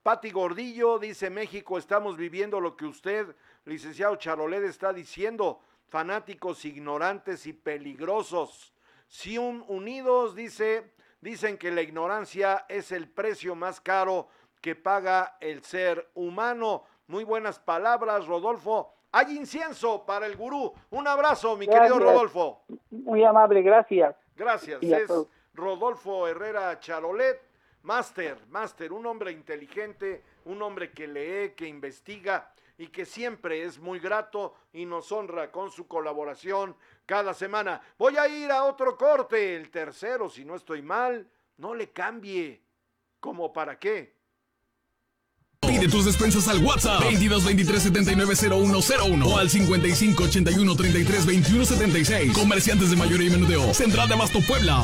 Pati Gordillo dice México, estamos viviendo lo que usted, licenciado Charolet, está diciendo, fanáticos ignorantes y peligrosos. Si un unidos dice, dicen que la ignorancia es el precio más caro que paga el ser humano. Muy buenas palabras, Rodolfo. Hay incienso para el gurú. Un abrazo, mi querido Rodolfo. Muy amable, gracias. Gracias. Es Rodolfo Herrera Charolet Máster, máster, un hombre inteligente, un hombre que lee, que investiga y que siempre es muy grato y nos honra con su colaboración cada semana. Voy a ir a otro corte, el tercero, si no estoy mal, no le cambie. ¿Cómo para qué? Pide tus despensas al WhatsApp 22 23 79 0101 o al 55 81 33 21 76. Comerciantes de mayoría y menudeo. Central de Abasto Puebla.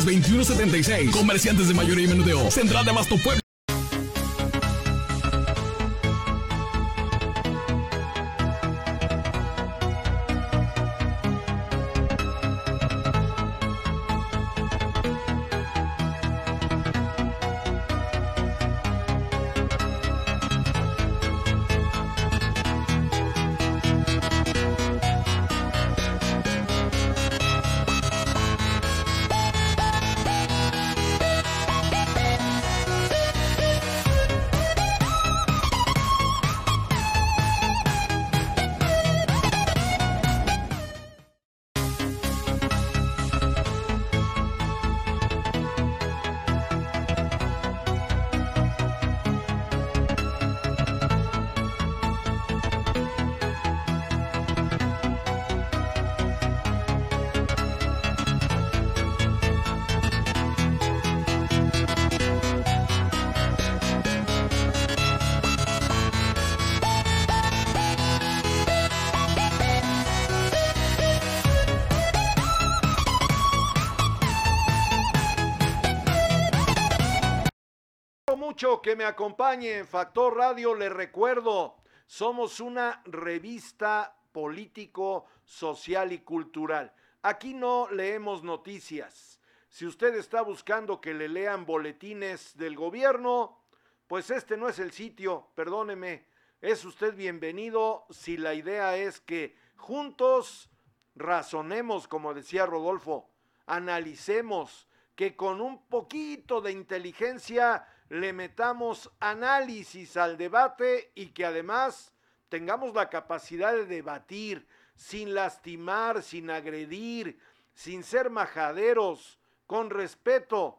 21 76. Comerciantes de mayoría y menudeo. Central de Abasto Puebla. Que me acompañe en Factor Radio. Le recuerdo, somos una revista político, social y cultural. Aquí no leemos noticias. Si usted está buscando que le lean boletines del gobierno, pues este no es el sitio, perdóneme. Es usted bienvenido si la idea es que juntos razonemos, como decía Rodolfo, analicemos, que con un poquito de inteligencia le metamos análisis al debate y que además tengamos la capacidad de debatir sin lastimar, sin agredir, sin ser majaderos, con respeto.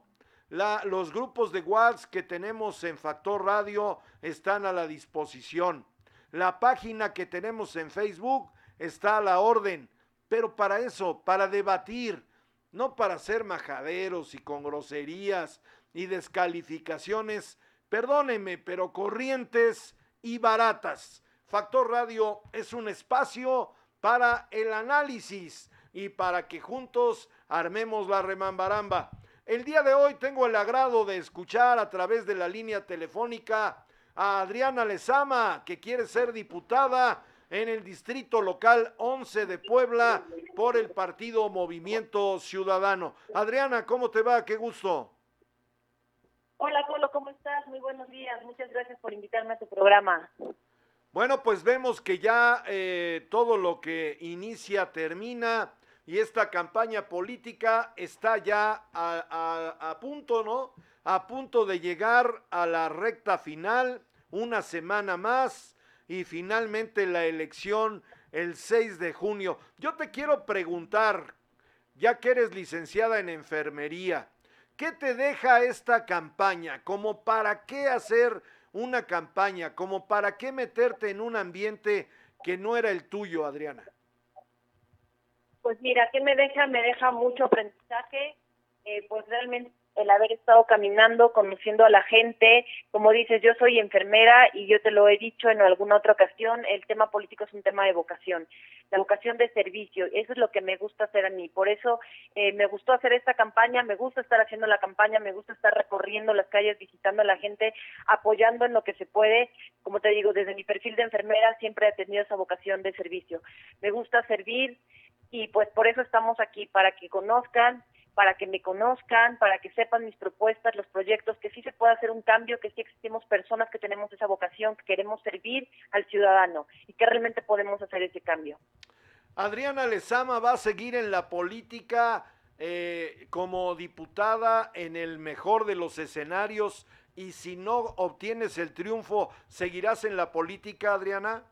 los grupos de WhatsApp que tenemos en Factor Radio están a la disposición. La página que tenemos en Facebook está a la orden. Pero para eso, para debatir, no para ser majaderos y con groserías y descalificaciones, perdónenme, pero corrientes y baratas. Factor Radio es un espacio para el análisis y para que juntos armemos la remambaramba. El día de hoy tengo el agrado de escuchar a través de la línea telefónica a Adriana Lezama, que quiere ser diputada en el distrito local 11 de Puebla por el partido Movimiento Ciudadano. Adriana, ¿cómo te va? Qué gusto. Hola, Colo, ¿cómo estás? Muy buenos días. Muchas gracias por invitarme a tu programa. Bueno, pues vemos que ya eh, todo lo que inicia termina y esta campaña política está ya a, a punto, ¿no? A punto de llegar a la recta final, una semana más y finalmente la elección el 6 de junio. Yo te quiero preguntar, ya que eres licenciada en enfermería, ¿qué te deja esta campaña? ¿Como para qué hacer una campaña? ¿Como para qué meterte en un ambiente que no era el tuyo, Adriana? Pues mira, ¿qué me deja? Me deja mucho aprendizaje, eh, pues realmente el haber estado caminando, conociendo a la gente. Como dices, yo soy enfermera y yo te lo he dicho en alguna otra ocasión, el tema político es un tema de vocación, la vocación de servicio. Eso es lo que me gusta hacer a mí. Por eso eh, me gustó hacer esta campaña, me gusta estar haciendo la campaña, me gusta estar recorriendo las calles, visitando a la gente, apoyando en lo que se puede. Como te digo, desde mi perfil de enfermera siempre he tenido esa vocación de servicio. Me gusta servir y pues por eso estamos aquí, para que conozcan para que me conozcan, para que sepan mis propuestas, los proyectos, que sí se puede hacer un cambio, que sí existimos personas que tenemos esa vocación, que queremos servir al ciudadano y que realmente podemos hacer ese cambio. Adriana Lezama va a seguir en la política eh, como diputada en el mejor de los escenarios y si no obtienes el triunfo, ¿seguirás en la política, Adriana?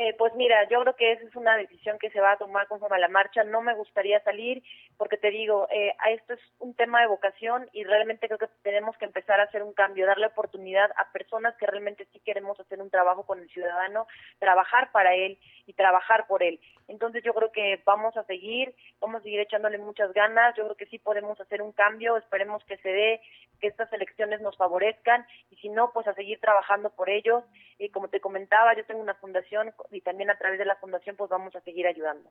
Eh, pues mira, yo creo que esa es una decisión que se va a tomar conforme a la marcha. No me gustaría salir porque te digo, eh, esto es un tema de vocación y realmente creo que tenemos que empezar a hacer un cambio, darle oportunidad a personas que realmente sí queremos hacer un trabajo con el ciudadano, trabajar para él y trabajar por él. Entonces yo creo que vamos a seguir, vamos a seguir echándole muchas ganas. Yo creo que sí podemos hacer un cambio. Esperemos que se dé, que estas elecciones nos favorezcan y si no, pues a seguir trabajando por ellos. Y como te comentaba, yo tengo una fundación y también a través de la fundación pues vamos a seguir ayudando.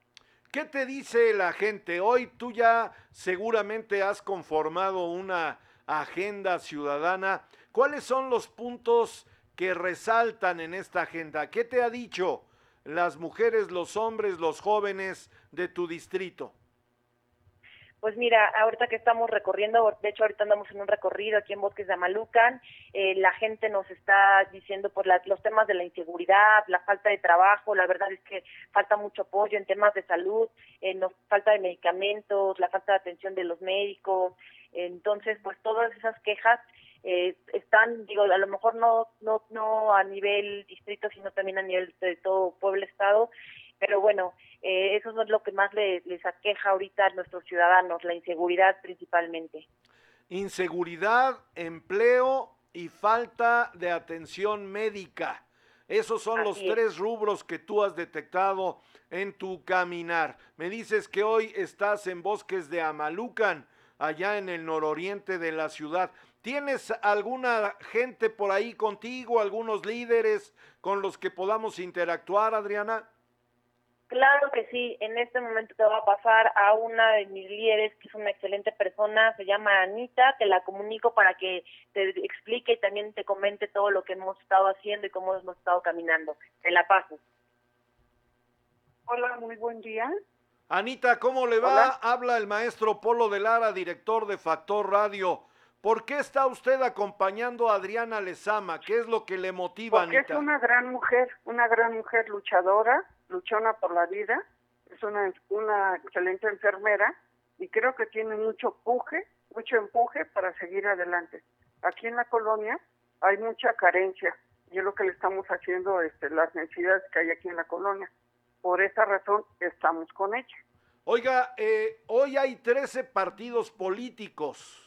¿Qué te dice la gente? Hoy tú ya seguramente has conformado una agenda ciudadana. ¿Cuáles son los puntos que resaltan en esta agenda? ¿Qué te ha dicho las mujeres, los hombres, los jóvenes de tu distrito? Pues mira, ahorita que estamos recorriendo, de hecho ahorita andamos en un recorrido aquí en Bosques de Amalucan, eh, la gente nos está diciendo por los temas de la inseguridad, la falta de trabajo, la verdad es que falta mucho apoyo en temas de salud, eh, falta de medicamentos, la falta de atención de los médicos, entonces pues todas esas quejas eh, están, digo, a lo mejor no, no, no a nivel distrito, sino también a nivel de todo pueblo estado, pero bueno, eh, eso es lo que más les, les aqueja ahorita a nuestros ciudadanos, la inseguridad principalmente. Inseguridad, empleo y falta de atención médica. Esos son los tres rubros que tú has detectado en tu caminar. Me dices que hoy estás en bosques de Amalucan, allá en el nororiente de la ciudad. ¿Tienes alguna gente por ahí contigo, algunos líderes con los que podamos interactuar, Adriana? Claro que sí, en este momento te va a pasar a una de mis líderes, que es una excelente persona, se llama Anita, te la comunico para que te explique y también te comente todo lo que hemos estado haciendo y cómo hemos estado caminando. Te la paso. Hola, muy buen día. Anita, ¿cómo le va? Habla el maestro Polo de Lara, director de Factor Radio. ¿Por qué está usted acompañando a Adriana Lezama? ¿Qué es lo que le motiva, Porque Anita? es una gran mujer, una gran mujer luchadora, luchona por la vida, es una, una excelente enfermera y creo que tiene mucho empuje, mucho empuje para seguir adelante. Aquí en la colonia hay mucha carencia y es lo que le estamos haciendo este, las necesidades que hay aquí en la colonia. Por esa razón estamos con ella. Oiga, eh, hoy hay 13 partidos políticos.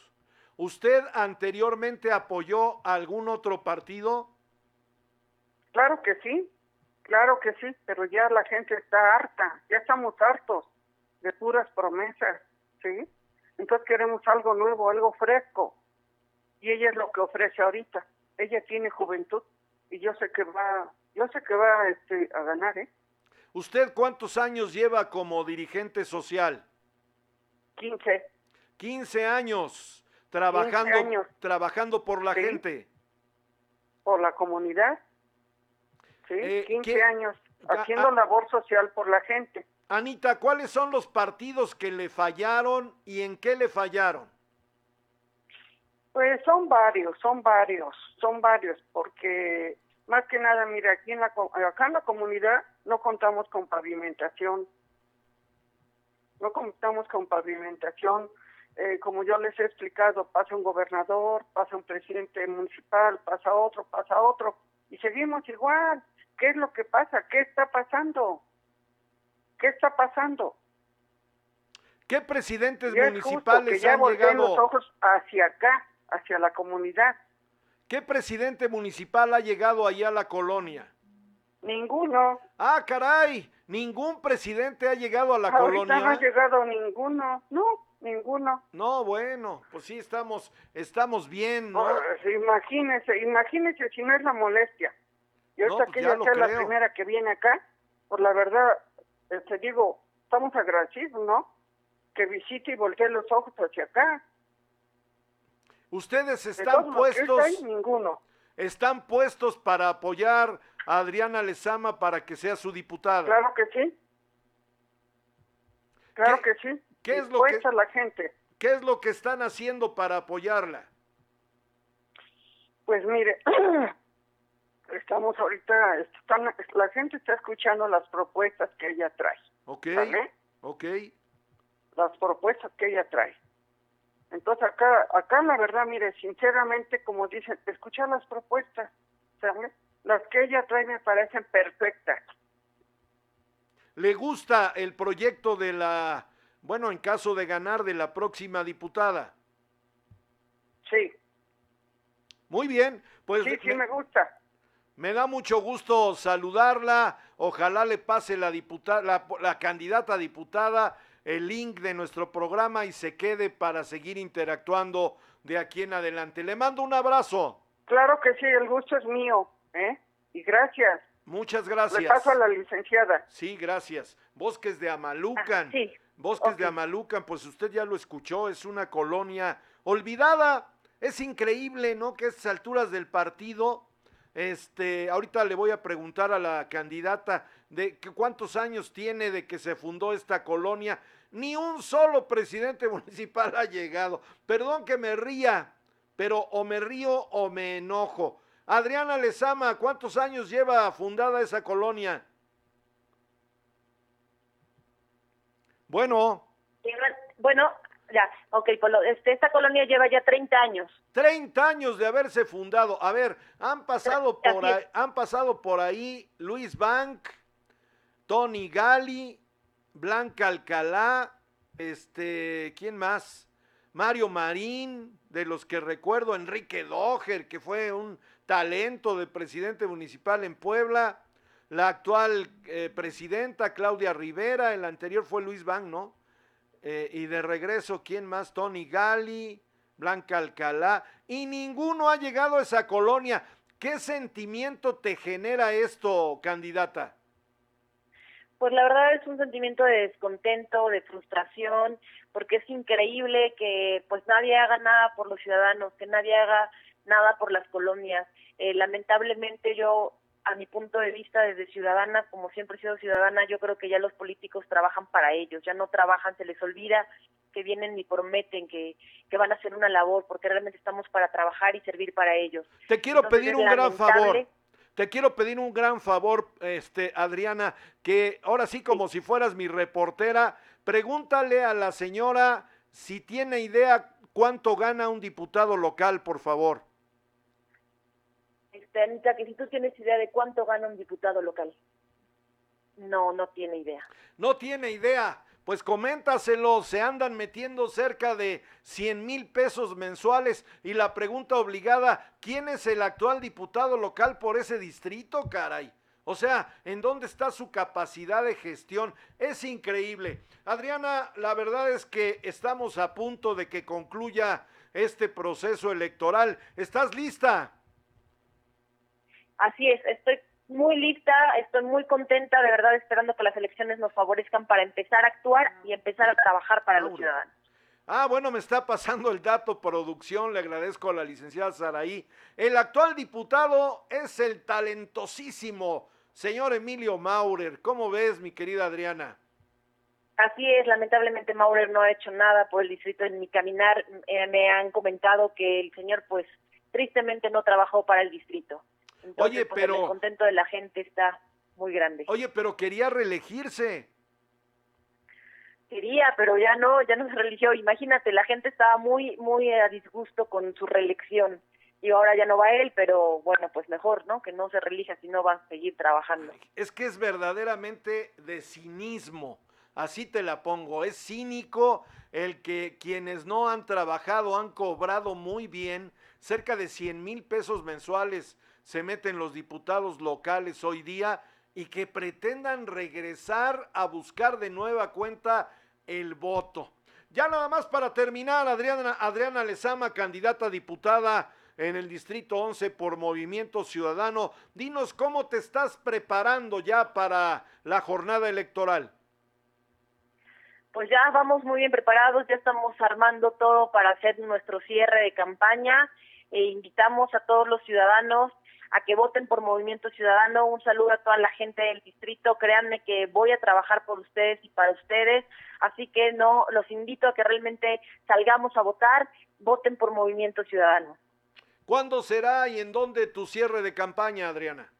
¿Usted anteriormente apoyó a algún otro partido? Claro que sí, claro que sí, pero ya la gente está harta, ya estamos hartos de puras promesas, ¿sí? Entonces queremos algo nuevo, algo fresco. Y ella es lo que ofrece ahorita. Ella tiene juventud y yo sé que va, yo sé que va este, a ganar, ¿eh? ¿Usted cuántos años lleva como dirigente social? 15. 15 años trabajando, años. trabajando por la Sí. gente. por la comunidad, ¿sí? Eh, 15 ¿qué- años Ah, haciendo ah. labor social por la gente. Anita, ¿cuáles son los partidos que le fallaron y en qué le fallaron? Pues son varios, son varios, son varios, porque más que nada, mira, aquí en la, acá en la comunidad no contamos con pavimentación, no contamos con pavimentación. Eh, como yo les he explicado, pasa un gobernador, pasa un presidente municipal, pasa otro, pasa otro, y seguimos igual. ¿Qué es lo que pasa? ¿Qué está pasando? ¿Qué está pasando? ¿Qué presidentes es justo que municipales ya han volteen los llegado? ojos hacia acá, hacia la comunidad. ¿Qué presidente municipal ha llegado allá a la colonia? Ninguno. Ah, caray, ningún presidente ha llegado a la Ahorita colonia. no ha llegado ninguno. No, ninguno. No, bueno, pues sí estamos, estamos bien, ¿no? Ah, imagínese, imagínese si no es la molestia. Y No, ahorita pues que ya ella sea la primera que viene acá, por la verdad, te digo, estamos agradecidos, ¿no? Que visite y voltee los ojos hacia acá. Ustedes De están que puestos, está ninguno. están puestos para apoyar a Adriana Lezama para que sea su diputada. Claro que sí. Claro que sí. qué es lo que- Dispuesta la gente. ¿Qué es lo que están haciendo para apoyarla? Pues mire, estamos ahorita, están, la gente está escuchando las propuestas que ella trae. Ok, ¿sale? ok. Las propuestas que ella trae. Entonces acá, acá la verdad, mire, sinceramente, como dicen, escuchar las propuestas, ¿sale? Las que ella trae me parecen perfectas. ¿Le gusta el proyecto de la, bueno, en caso de ganar, de la próxima diputada? Sí, Muy bien, pues sí, sí me, me gusta. Me da mucho gusto saludarla. Ojalá le pase la, diputada, la, la candidata a diputada el link de nuestro programa y se quede para seguir interactuando de aquí en adelante. Le mando un abrazo. Claro que sí, el gusto es mío, ¿eh? Y gracias. Muchas gracias. Le paso a la licenciada. Sí, gracias. Bosques de Amalucan. Ah, sí. Bosques de Amalucan, pues usted ya lo escuchó, es una colonia olvidada. Es increíble, ¿no? Que a estas alturas del partido, este, ahorita le voy a preguntar a la candidata de que cuántos años tiene de que se fundó esta colonia. Ni un solo presidente municipal ha llegado. Perdón que me ría, pero o me río o me enojo. Adriana Lezama, ¿cuántos años lleva fundada esa colonia? Bueno, Bueno, ya, ok, Polo, este, esta colonia lleva ya 30 años. 30 años de haberse fundado. A ver, han pasado Así por ahí, han pasado por ahí Luis Bank, Tony Gali, Blanca Alcalá, este, ¿quién más? Mario Marín, de los que recuerdo, Enrique Doger, que fue un talento de presidente municipal en Puebla, la actual eh, presidenta Claudia Rivera, el anterior fue Luis Bank, ¿no? Eh, y de regreso, ¿quién más? Tony Gali, Blanca Alcalá, y ninguno ha llegado a esa colonia. ¿Qué sentimiento te genera esto, candidata? Pues la verdad es un sentimiento de descontento, de frustración, porque es increíble que pues nadie haga nada por los ciudadanos, que nadie haga nada por las colonias. Eh, lamentablemente yo, a mi punto de vista desde ciudadana, como siempre he sido ciudadana, yo creo que ya los políticos trabajan para ellos, ya no trabajan, se les olvida que vienen y prometen que, que van a hacer una labor, porque realmente estamos para trabajar y servir para ellos. Te quiero Entonces, pedir un gran favor. Te quiero pedir un gran favor, este, Adriana, que ahora sí, como si fueras mi reportera, pregúntale a la señora si tiene idea cuánto gana un diputado local, por favor. Anita, que si tú tienes idea de cuánto gana un diputado local. No, no tiene idea. No tiene idea. Pues coméntaselo, se andan metiendo cerca de 100 mil pesos mensuales y la pregunta obligada, ¿quién es el actual diputado local por ese distrito, caray? O sea, ¿en dónde está su capacidad de gestión? Es increíble. Adriana, la verdad es que estamos a punto de que concluya este proceso electoral. ¿Estás lista? Así es, estoy muy lista, estoy muy contenta, de verdad esperando que las elecciones nos favorezcan para empezar a actuar y empezar a trabajar para los ciudadanos. Ah, bueno, me está pasando el dato producción, le agradezco a la licenciada Saraí. El actual diputado es el talentosísimo señor Emilio Maurer. ¿Cómo ves, mi querida Adriana? Así es, lamentablemente Maurer no ha hecho nada por el distrito en mi caminar. Eh, me han comentado que el señor, pues, tristemente no trabajó para el distrito. Entonces, Oye, pues, pero- el descontento de la gente está muy grande. Oye, pero quería reelegirse. Quería, pero ya no, ya no se religió. Imagínate, la gente estaba muy, muy a disgusto con su reelección. Y ahora ya no va él, pero bueno, pues mejor, ¿no? Que no se relija, si no va a seguir trabajando. Es que es verdaderamente de cinismo. Así te la pongo. Es cínico el que quienes no han trabajado han cobrado muy bien. Cerca de 100 mil pesos mensuales se meten los diputados locales hoy día y que pretendan regresar a buscar de nueva cuenta el voto. Ya nada más para terminar, Adriana, Adriana Lezama, candidata a diputada en el Distrito 11 por Movimiento Ciudadano. Dinos cómo te estás preparando ya para la jornada electoral. Pues ya vamos muy bien preparados, ya estamos armando todo para hacer nuestro cierre de campaña e invitamos a todos los ciudadanos a que voten por Movimiento Ciudadano. Un saludo a toda la gente del distrito. Créanme que voy a trabajar por ustedes y para ustedes. Así que no, los invito a que realmente salgamos a votar, voten por Movimiento Ciudadano. ¿Cuándo será y en dónde tu cierre de campaña, Adriana?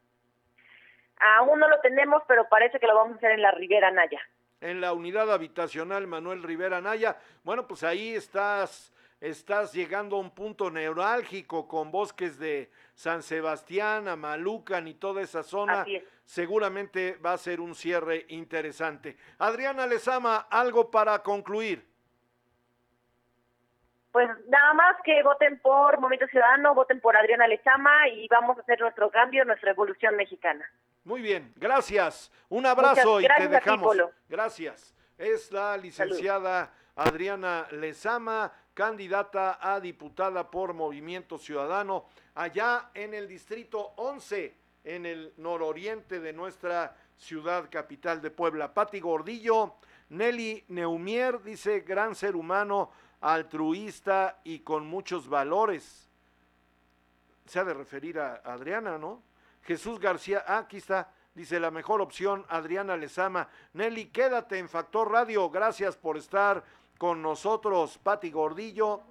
Aún no lo tenemos, pero parece que lo vamos a hacer en la Ribera Naya. En la unidad habitacional Manuel Rivera Naya. Bueno, pues ahí estás, estás llegando a un punto neurálgico con bosques de San Sebastián, Amalucan y toda esa zona. Es. Seguramente va a ser un cierre interesante. Adriana Lezama, algo para concluir. Pues nada más que voten por Movimiento Ciudadano, voten por Adriana Lezama y vamos a hacer nuestro cambio, nuestra evolución mexicana. Muy bien, gracias. Un abrazo Muchas y te ti, dejamos. Gracias. Es la licenciada Adriana Lezama, candidata a diputada por Movimiento Ciudadano, allá en el distrito 11, en el nororiente de nuestra ciudad capital de Puebla. Pati Gordillo, Nelly Neumier, dice, gran ser humano, altruista y con muchos valores. Se ha de referir a Adriana, ¿no? Jesús García, ah, aquí está, dice la mejor opción, Adriana Lezama. Nelly, quédate en Factor Radio, gracias por estar con nosotros. Pati Gordillo,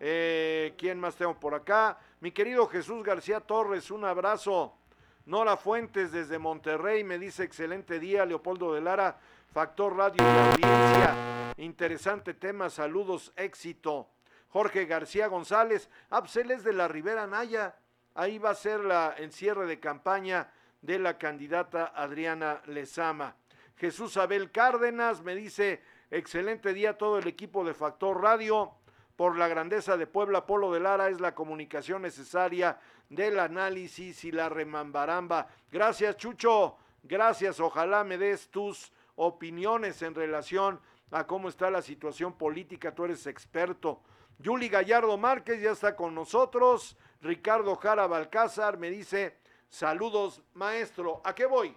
eh, ¿quién más tengo por acá? Mi querido Jesús García Torres, un abrazo. Nora Fuentes desde Monterrey me dice excelente día, Leopoldo de Lara, Factor Radio y audiencia. Interesante tema, saludos, éxito. Jorge García González, Abseles de la Ribera Naya. Ahí va a ser la encierre de campaña de la candidata Adriana Lezama. Jesús Abel Cárdenas me dice, excelente día todo el equipo de Factor Radio. Por la grandeza de Puebla, Polo de Lara es la comunicación necesaria del análisis y la remambaramba. Gracias, Chucho. Gracias. Ojalá me des tus opiniones en relación a cómo está la situación política. Tú eres experto. Yuli Gallardo Márquez ya está con nosotros. Ricardo Jara Balcázar me dice, saludos maestro. ¿A qué voy?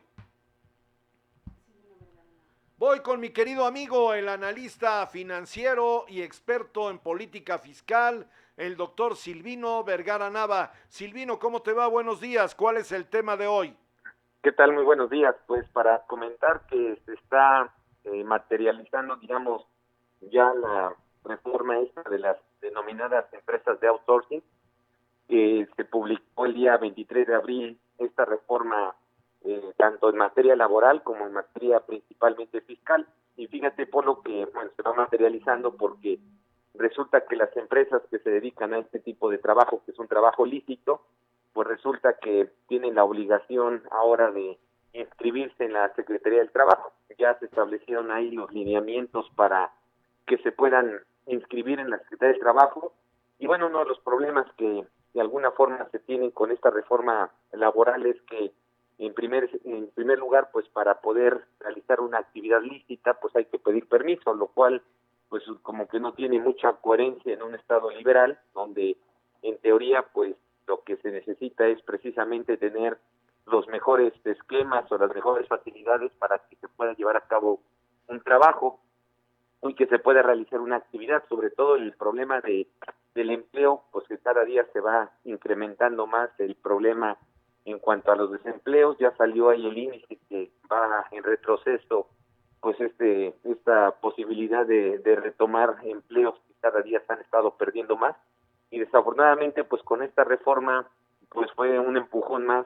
Voy con mi querido amigo, el analista financiero y experto en política fiscal, el doctor Silvino Vergara Nava. Silvino, ¿cómo te va? Buenos días. ¿Cuál es el tema de hoy? ¿Qué tal? Muy buenos días. Pues para comentar que se está eh, materializando, digamos, ya la reforma esta de las denominadas empresas de outsourcing, que se publicó el día 23 de abril esta reforma eh, tanto en materia laboral como en materia principalmente fiscal. Y fíjate, por lo que bueno, se va materializando porque resulta que las empresas que se dedican a este tipo de trabajo, que es un trabajo lícito, pues resulta que tienen la obligación ahora de inscribirse en la Secretaría del Trabajo. Ya se establecieron ahí los lineamientos para que se puedan inscribir en la Secretaría del Trabajo. Y bueno, uno de los problemas que de alguna forma se tienen con esta reforma laboral es que en primer en primer lugar pues para poder realizar una actividad lícita pues hay que pedir permiso lo cual pues como que no tiene mucha coherencia en un estado liberal donde en teoría pues lo que se necesita es precisamente tener los mejores esquemas o las mejores facilidades para que se pueda llevar a cabo un trabajo y que se pueda realizar una actividad, sobre todo el problema de del empleo, pues que cada día se va incrementando más el problema en cuanto a los desempleos, ya salió ahí el índice que va en retroceso, pues este esta posibilidad de, de retomar empleos que cada día se han estado perdiendo más y desafortunadamente pues con esta reforma pues fue un empujón más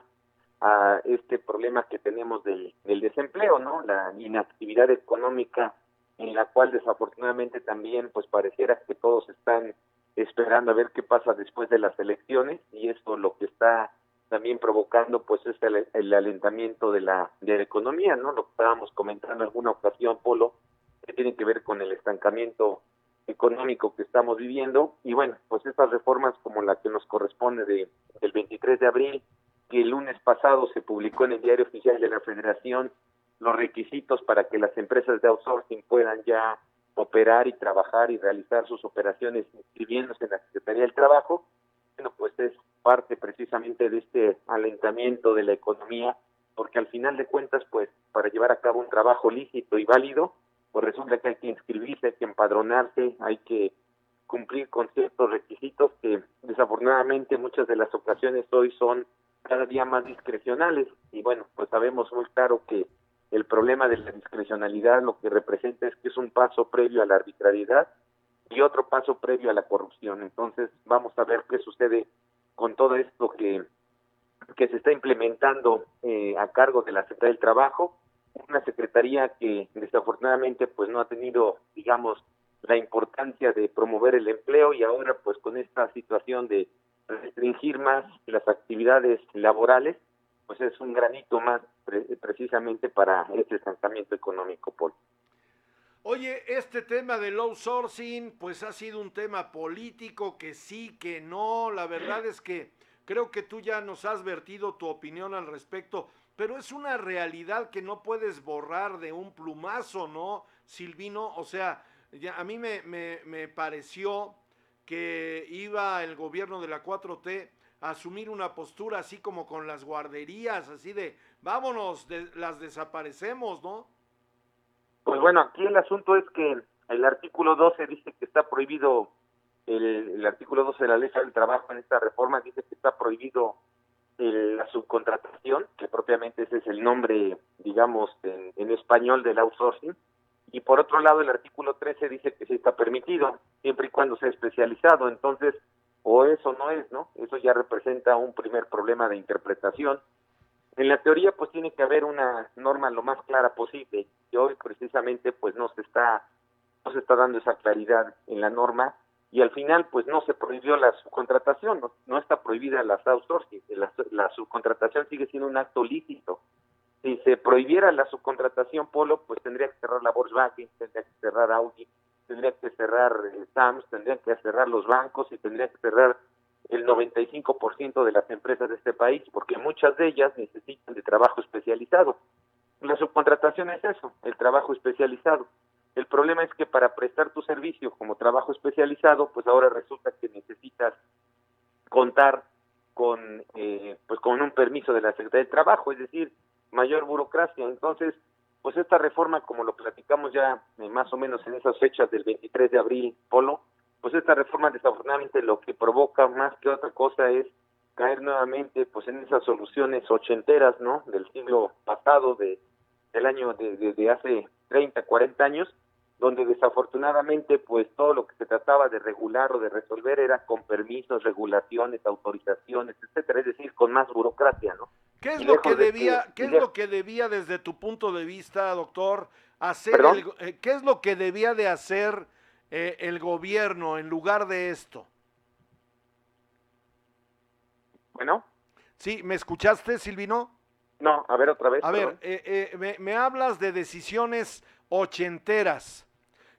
a este problema que tenemos del, del desempleo, ¿no? La inactividad económica en la cual desafortunadamente también pues pareciera que todos están esperando a ver qué pasa después de las elecciones y esto lo que está también provocando pues es el, alentamiento de la, de la economía, ¿no? Lo estábamos comentando en alguna ocasión, Polo, que tiene que ver con el estancamiento económico que estamos viviendo y bueno, pues estas reformas como la que nos corresponde de del 23 de abril, que el lunes pasado se publicó en el Diario Oficial de la Federación los requisitos para que las empresas de outsourcing puedan ya operar y trabajar y realizar sus operaciones inscribiéndose en la Secretaría del Trabajo, bueno, pues es parte precisamente de este alentamiento de la economía, porque al final de cuentas, pues para llevar a cabo un trabajo lícito y válido, pues resulta que hay que inscribirse, hay que empadronarse, hay que cumplir con ciertos requisitos que desafortunadamente muchas de las ocasiones hoy son cada día más discrecionales y bueno, pues sabemos muy claro que el problema de la discrecionalidad lo que representa es que es un paso previo a la arbitrariedad y otro paso previo a la corrupción. Entonces, vamos a ver qué sucede con todo esto que, que se está implementando eh, a cargo de la Secretaría del Trabajo, una secretaría que desafortunadamente pues no ha tenido, digamos, la importancia de promover el empleo y ahora pues con esta situación de restringir más las actividades laborales, pues es un granito más precisamente para este estancamiento económico, Paul. Oye, este tema del outsourcing, pues ha sido un tema político que sí, que no. La verdad es que creo que tú ya nos has vertido tu opinión al respecto, pero es una realidad que no puedes borrar de un plumazo, ¿no, Silvino? O sea, ya, a mí me, me, me pareció que iba el gobierno de la 4T a asumir una postura así como con las guarderías, así de vámonos, las desaparecemos, ¿no? Pues bueno, aquí el asunto es que el artículo 12 dice que está prohibido, el, artículo 12 de la ley del trabajo en esta reforma dice que está prohibido la subcontratación, que propiamente ese es el nombre, digamos, en, en, español del outsourcing. Y por otro lado, el artículo 13 dice que sí está permitido, siempre y cuando sea especializado. Entonces, o eso no es, ¿no? Eso ya representa un primer problema de interpretación. En la teoría, pues tiene que haber una norma lo más clara posible. Y hoy, precisamente, pues no se está, no se está dando esa claridad en la norma. Y al final, pues no se prohibió la subcontratación, no, no está prohibida la outsourcing. La, la subcontratación sigue siendo un acto lícito. Si se prohibiera la subcontratación, Polo, pues tendría que cerrar la Volkswagen, tendría que cerrar Audi, tendría que cerrar eh, SAMS, tendrían que cerrar los bancos y tendría que cerrar el 95% de las empresas de este país, porque muchas de ellas necesitan de trabajo especializado. La subcontratación es eso, el trabajo especializado. El problema es que para prestar tu servicio como trabajo especializado, pues ahora resulta que necesitas contar con, eh, pues con un permiso de la Secretaría de Trabajo, es decir, mayor burocracia. Entonces, pues esta reforma, como lo platicamos ya eh, más o menos en esas fechas del 23 de abril, Polo, pues esta reforma desafortunadamente lo que provoca más que otra cosa es caer nuevamente pues en esas soluciones ochenteras, ¿no? Del siglo pasado, de del año de, de, de hace 30, 40 años, donde desafortunadamente pues todo lo que se trataba de regular o de resolver era con permisos, regulaciones, autorizaciones, etcétera, es decir, con más burocracia, ¿no? ¿Qué es Y lo que de debía, qué es de- lo que debía desde tu punto de vista, doctor, hacer el eh, qué es lo que debía de hacer eh, el gobierno en lugar de esto? Bueno, Sí, ¿me escuchaste, Silvino? no, a ver otra vez. A ver, eh, eh, me, me hablas de decisiones ochenteras.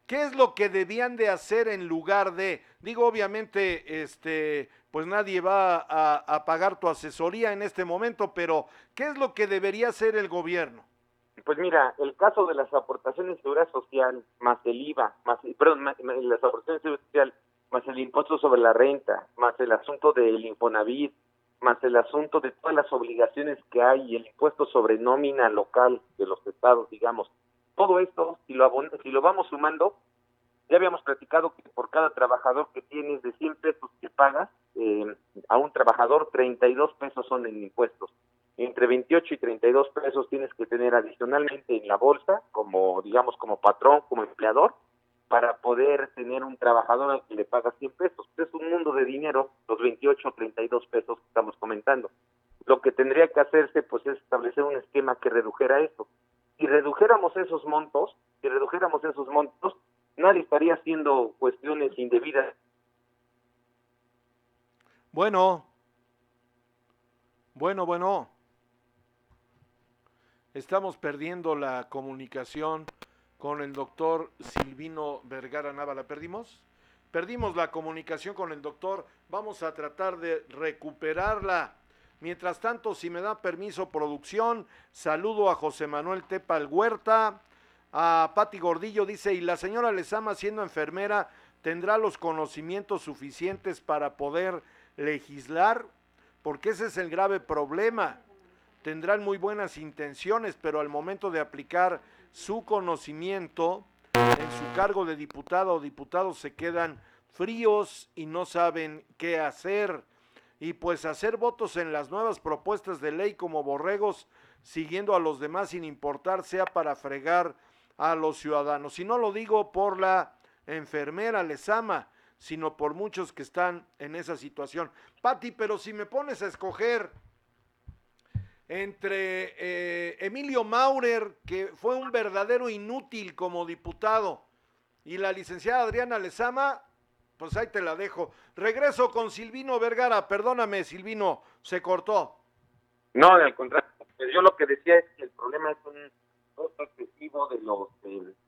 ¿Qué es lo que debían de hacer en lugar de? Digo, obviamente, este, pues nadie va a, a pagar tu asesoría en este momento, pero ¿qué es lo que debería hacer el gobierno? Pues mira, el caso de las aportaciones de seguridad social, más el IVA, más, perdón, más- las aportaciones de seguridad social, más el impuesto sobre la renta, más el asunto del Infonavit, más el asunto de todas las obligaciones que hay y el impuesto sobre nómina local de los estados, digamos. Todo esto, si lo, si lo vamos sumando, ya habíamos platicado que por cada trabajador que tienes de 100 pesos que pagas, eh, a un trabajador 32 pesos son en impuestos. Entre 28 y 32 pesos tienes que tener adicionalmente en la bolsa, como digamos como patrón, como empleador, para poder tener un trabajador al que le pagas 100 pesos. Es un mundo de dinero, los 28 o 32 pesos que estamos comentando. Lo que tendría que hacerse pues es establecer un esquema que redujera esto. Si redujéramos esos montos, si redujéramos esos montos, nadie estaría haciendo cuestiones indebidas Bueno, bueno, bueno. Estamos perdiendo la comunicación con el doctor Silvino Vergara Nava. ¿La perdimos? Perdimos la comunicación con el doctor. Vamos a tratar de recuperarla. Mientras tanto, si me da permiso, producción, saludo a José Manuel Tepal Huerta, a Pati Gordillo, dice, y la señora Lezama, siendo enfermera, tendrá los conocimientos suficientes para poder legislar, porque ese es el grave problema. Tendrán muy buenas intenciones, pero al momento de aplicar su conocimiento en su cargo de diputado o diputado se quedan fríos y no saben qué hacer. Y pues hacer votos en las nuevas propuestas de ley como borregos, siguiendo a los demás sin importar sea para fregar a los ciudadanos. Y no lo digo por la enfermera Lezama, sino por muchos que están en esa situación. Pati, pero si me pones a escoger entre eh, Emilio Maurer, que fue un verdadero inútil como diputado, y la licenciada Adriana Lezama, pues ahí te la dejo. Regreso con Silvino Vergara, perdóname Silvino, se cortó. No, al contrario. Yo lo que decía es que el problema es un costo excesivo de los,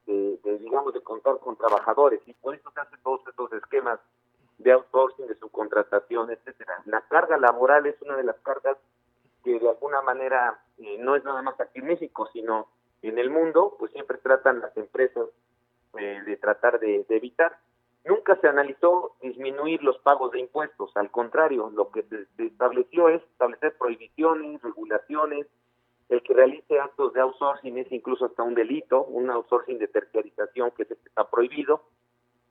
de, digamos, de contar con trabajadores y por eso se hacen todos estos esquemas de outsourcing, de subcontratación, etcétera. La carga laboral es una de las cargas que de alguna manera eh, no es nada más aquí en México, sino en el mundo, pues siempre tratan las empresas eh, de tratar de, evitar. Nunca se analizó disminuir los pagos de impuestos, al contrario, lo que se, estableció es establecer prohibiciones, regulaciones, el que realice actos de outsourcing es incluso hasta un delito, un outsourcing de terciarización que está prohibido,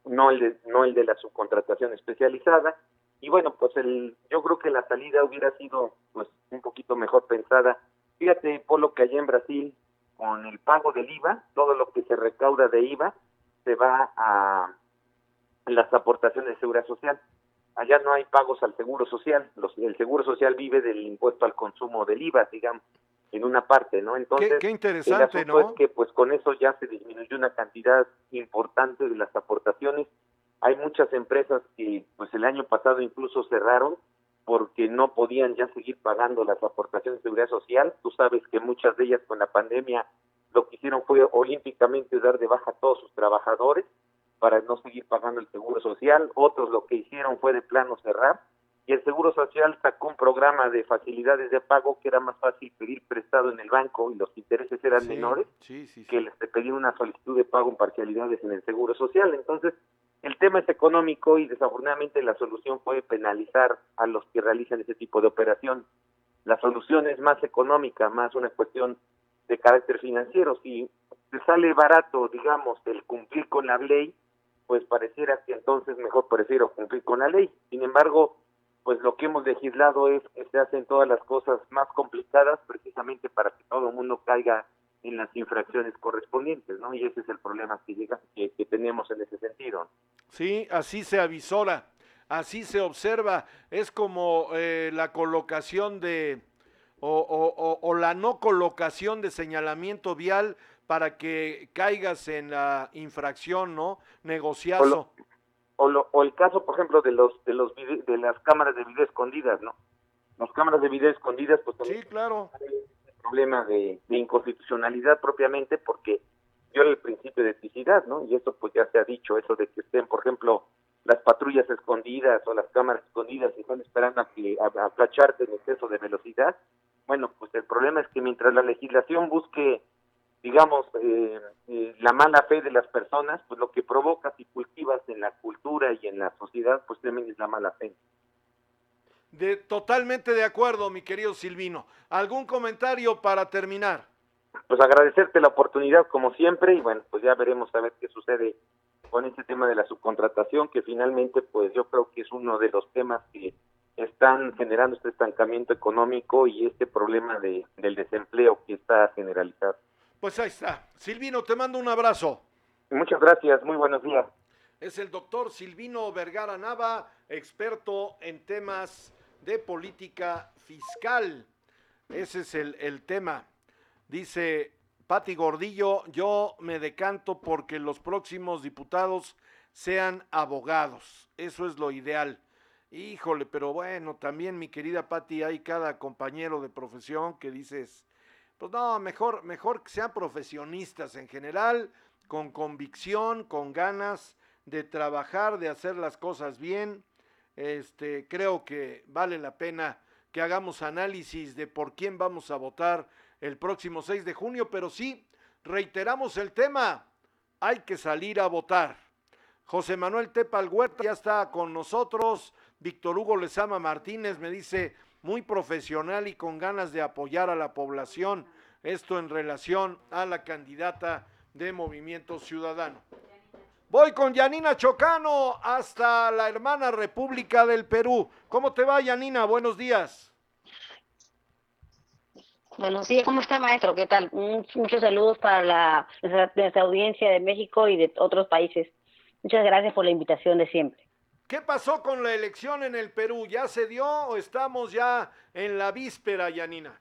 no el de, no el de la subcontratación especializada. Y bueno, pues el, yo creo que la salida hubiera sido pues un poquito mejor pensada. Fíjate, Polo, que allá en Brasil, con el pago del IVA, todo lo que se recauda de IVA se va a las aportaciones de seguridad social. Allá no hay pagos al seguro social. Los, el seguro social vive del impuesto al consumo del IVA, digamos, en una parte, ¿no? Entonces, qué el interesante, asunto ¿no? es que pues con eso ya se disminuyó una cantidad importante de las aportaciones. Hay muchas empresas que pues el año pasado incluso cerraron porque no podían ya seguir pagando las aportaciones de seguridad social. Tú sabes que muchas de ellas con la pandemia lo que hicieron fue olímpicamente dar de baja a todos sus trabajadores para no seguir pagando el seguro social. Otros lo que hicieron fue de plano cerrar y el seguro social sacó un programa de facilidades de pago que era más fácil pedir prestado en el banco y los intereses eran Sí, menores sí, sí, sí. que les pedir una solicitud de pago en parcialidades en el seguro social. Entonces, el tema es económico y desafortunadamente la solución fue penalizar a los que realizan ese tipo de operación. La solución es más económica, más una cuestión de carácter financiero. Si te sale barato, digamos, el cumplir con la ley, pues pareciera que entonces mejor prefiero cumplir con la ley. Sin embargo, pues lo que hemos legislado es que se hacen todas las cosas más complicadas precisamente para que todo el mundo caiga en las infracciones correspondientes, ¿no? Y ese es el problema que, llega, que, que tenemos en ese sentido. Sí, así se avisora, así se observa, es como eh, la colocación de, o, o, o, la no colocación de señalamiento vial para que caigas en la infracción, ¿no? Negociazo. O, lo, o, el caso, por ejemplo, de los de los de las cámaras de video escondidas, ¿no? Las cámaras de video escondidas, pues sí, claro. Problema de, inconstitucionalidad propiamente porque viola el principio de eticidad, ¿no? Y eso pues ya se ha dicho, eso de que estén, por ejemplo, las patrullas escondidas o las cámaras escondidas y están esperando a, que, a, a flacharte en exceso de velocidad. Bueno, pues el problema es que mientras la legislación busque digamos, eh, eh, la mala fe de las personas, pues lo que provocas y cultivas en la cultura y en la sociedad, pues también es la mala fe. De, totalmente de acuerdo, mi querido Silvino. ¿Algún comentario para terminar? Pues agradecerte la oportunidad como siempre y bueno, pues ya veremos a ver qué sucede con este tema de la subcontratación, que finalmente pues yo creo que es uno de los temas que están generando este estancamiento económico y este problema de, del desempleo que está generalizado. Pues ahí está. Silvino, te mando un abrazo. Muchas gracias, muy buenos días. Es el doctor Silvino Vergara Nava, experto en temas de política fiscal. Ese es el, el tema. Dice Pati Gordillo, yo me decanto porque los próximos diputados sean abogados. Eso es lo ideal. Híjole, pero bueno, también mi querida Pati, hay cada compañero de profesión que dices, pues no, mejor, mejor que sean profesionistas en general, con convicción, con ganas de trabajar, de hacer las cosas bien. Este, creo que vale la pena que hagamos análisis de por quién vamos a votar el próximo 6 de junio, pero sí, reiteramos el tema, hay que salir a votar. José Manuel Tepal Huerta ya está con nosotros, Víctor Hugo Lezama Martínez me dice, muy profesional y con ganas de apoyar a la población. Esto en relación a la candidata de Movimiento Ciudadano. Voy con Yanina Chocano hasta la hermana República del Perú. ¿Cómo te va, Yanina? Buenos días. Buenos días, ¿cómo está, maestro? ¿Qué tal? Muchos saludos para la, nuestra audiencia de México y de otros países. Muchas gracias por la invitación de siempre. ¿Qué pasó con la elección en el Perú? ¿Ya se dio o estamos ya en la víspera, Yanina?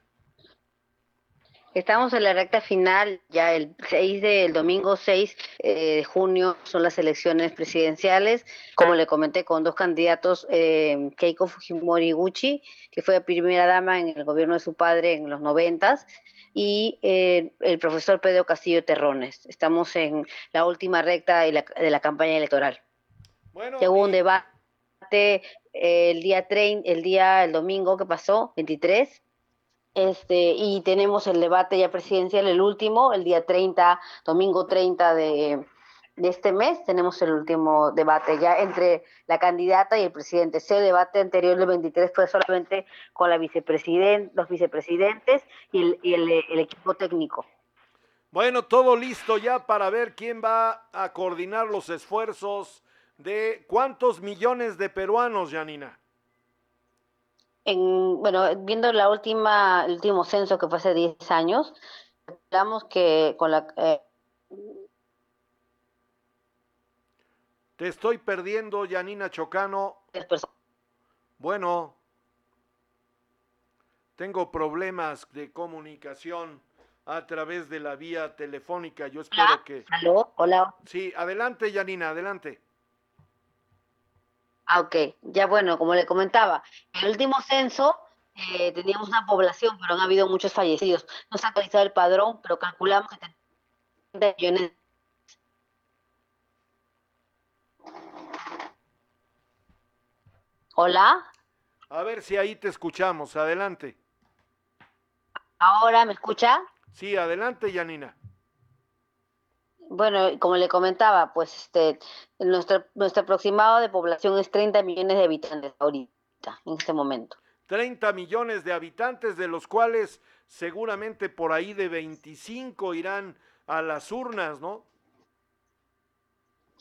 Estamos en la recta final, ya el 6 del domingo 6 eh, de junio son las elecciones presidenciales, como le comenté, con dos candidatos, eh, Keiko Fujimori Gucci, que fue primera dama en el gobierno de su padre en los noventas, y eh, el profesor Pedro Castillo Terrones. Estamos en la última recta de la, de la campaña electoral. Bueno, que hubo un debate el día 30, el día, el domingo que pasó, 23, este, y tenemos el debate ya presidencial, el último, el día 30, domingo 30 de, este mes, tenemos el último debate ya entre la candidata y el presidente. Ese debate anterior, el 23, fue solamente con la vicepresidente, los vicepresidentes y el, y el, el equipo técnico. Bueno, todo listo ya para ver quién va a coordinar los esfuerzos de cuántos millones de peruanos, Janina. En, bueno, viendo la última, el último censo que fue hace 10 años, hablamos que con la... Eh... Te estoy perdiendo, Janina Chocano. Bueno, tengo problemas de comunicación a través de la vía telefónica. Yo espero ¿Hola? que... ¿Aló? Hola. Sí, adelante, Janina, adelante. Ah, ok. Ya bueno, como le comentaba, en el último censo eh, teníamos una población, pero han habido muchos fallecidos. No se ha actualizado el padrón, pero calculamos que 30 millones. Hola. A ver si ahí te escuchamos. Adelante. ¿Ahora me escucha? Sí, adelante, Janina. Bueno, como le comentaba, pues este, nuestro, nuestro aproximado de población es 30 millones de habitantes ahorita, en este momento. 30 millones de habitantes, de los cuales seguramente por ahí de 25 irán a las urnas, ¿no?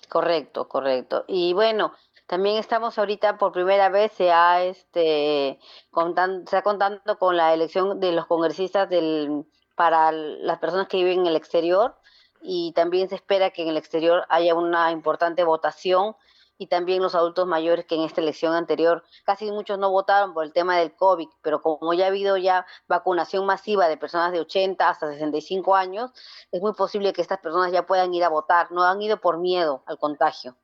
Correcto, correcto. Y bueno, también estamos ahorita por primera vez se ha este contando, se ha contando con la elección de los congresistas del para las personas que viven en el exterior y también se espera que en el exterior haya una importante votación y también los adultos mayores que en esta elección anterior casi muchos no votaron por el tema del COVID, pero como ya ha habido ya vacunación masiva de personas de 80 hasta 65 años, es muy posible que estas personas ya puedan ir a votar, no han ido por miedo al contagio.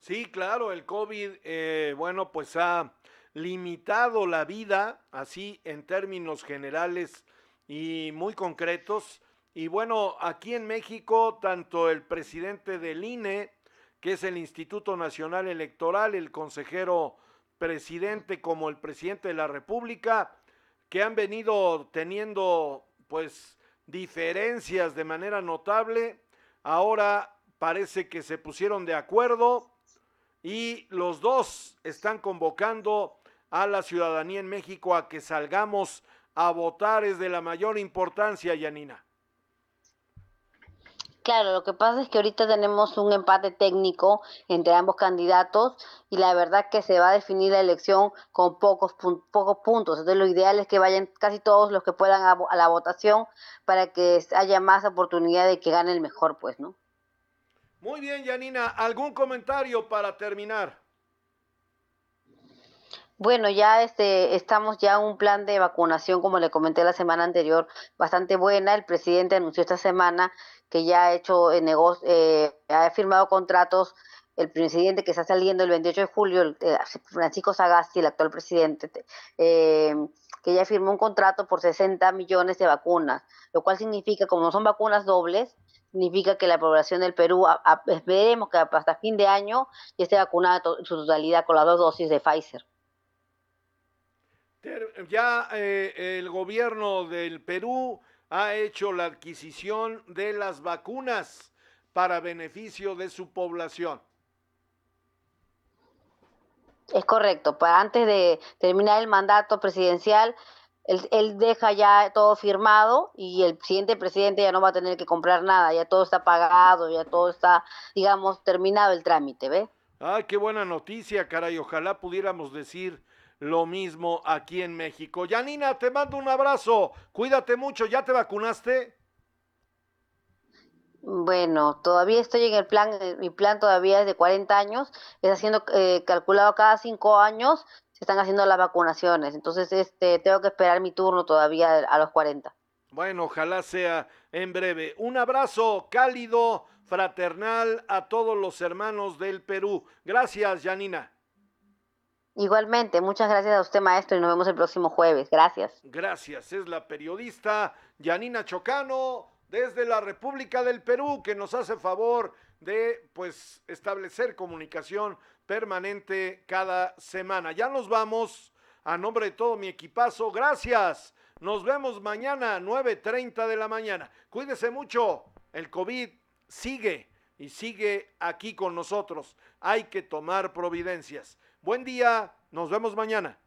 Sí, claro, el COVID, eh, bueno, pues ha limitado la vida, así en términos generales y muy concretos. Y bueno, aquí en México, tanto el presidente del INE, que es el Instituto Nacional Electoral, el consejero presidente como el presidente de la República, que han venido teniendo pues diferencias de manera notable, ahora parece que se pusieron de acuerdo y los dos están convocando a la ciudadanía en México a que salgamos a votar. Es de la mayor importancia, Yanina. Claro, lo que pasa es que ahorita tenemos un empate técnico entre ambos candidatos y la verdad que se va a definir la elección con pocos, pocos puntos. Entonces lo ideal es que vayan casi todos los que puedan a, a la votación para que haya más oportunidad de que gane el mejor, pues, ¿no? Muy bien, Yanina. ¿Algún comentario para terminar? Bueno, ya este, estamos ya en un plan de vacunación, como le comenté la semana anterior, bastante buena. El presidente anunció esta semana que ya ha hecho eh, eh, ha firmado contratos. El presidente que está saliendo el 28 de julio, eh, Francisco Sagasti, el actual presidente, eh, que ya firmó un contrato por 60 millones de vacunas, lo cual significa, como son vacunas dobles, significa que la población del Perú, esperemos que hasta fin de año ya esté vacunada en su totalidad con las dos dosis de Pfizer. Ya eh, el gobierno del Perú ha hecho la adquisición de las vacunas para beneficio de su población. Es correcto, para antes de terminar el mandato presidencial, él, deja ya todo firmado y el siguiente presidente ya no va a tener que comprar nada, ya todo está pagado, ya todo está, digamos, terminado el trámite, ¿ve? Ay, qué buena noticia, caray, ojalá pudiéramos decir lo mismo aquí en México. Yanina, te mando un abrazo, cuídate mucho, ¿ya te vacunaste? Bueno, todavía estoy en el plan, eh, mi plan todavía es de 40 años, es haciendo eh, calculado cada cinco años, se están haciendo las vacunaciones. Entonces, este, tengo que esperar mi turno todavía a los 40. Bueno, ojalá sea en breve. Un abrazo cálido, fraternal a todos los hermanos del Perú. Gracias, Janina. Igualmente, muchas gracias a usted, maestro, y nos vemos el próximo jueves. Gracias. Gracias. Es la periodista Janina Chocano desde la República del Perú que nos hace favor de pues establecer comunicación permanente cada semana. Ya nos vamos a nombre de todo mi equipazo. Gracias. Nos vemos mañana 9.30 de la mañana. Cuídese mucho. El COVID sigue y sigue aquí con nosotros. Hay que tomar providencias. Buen día. Nos vemos mañana.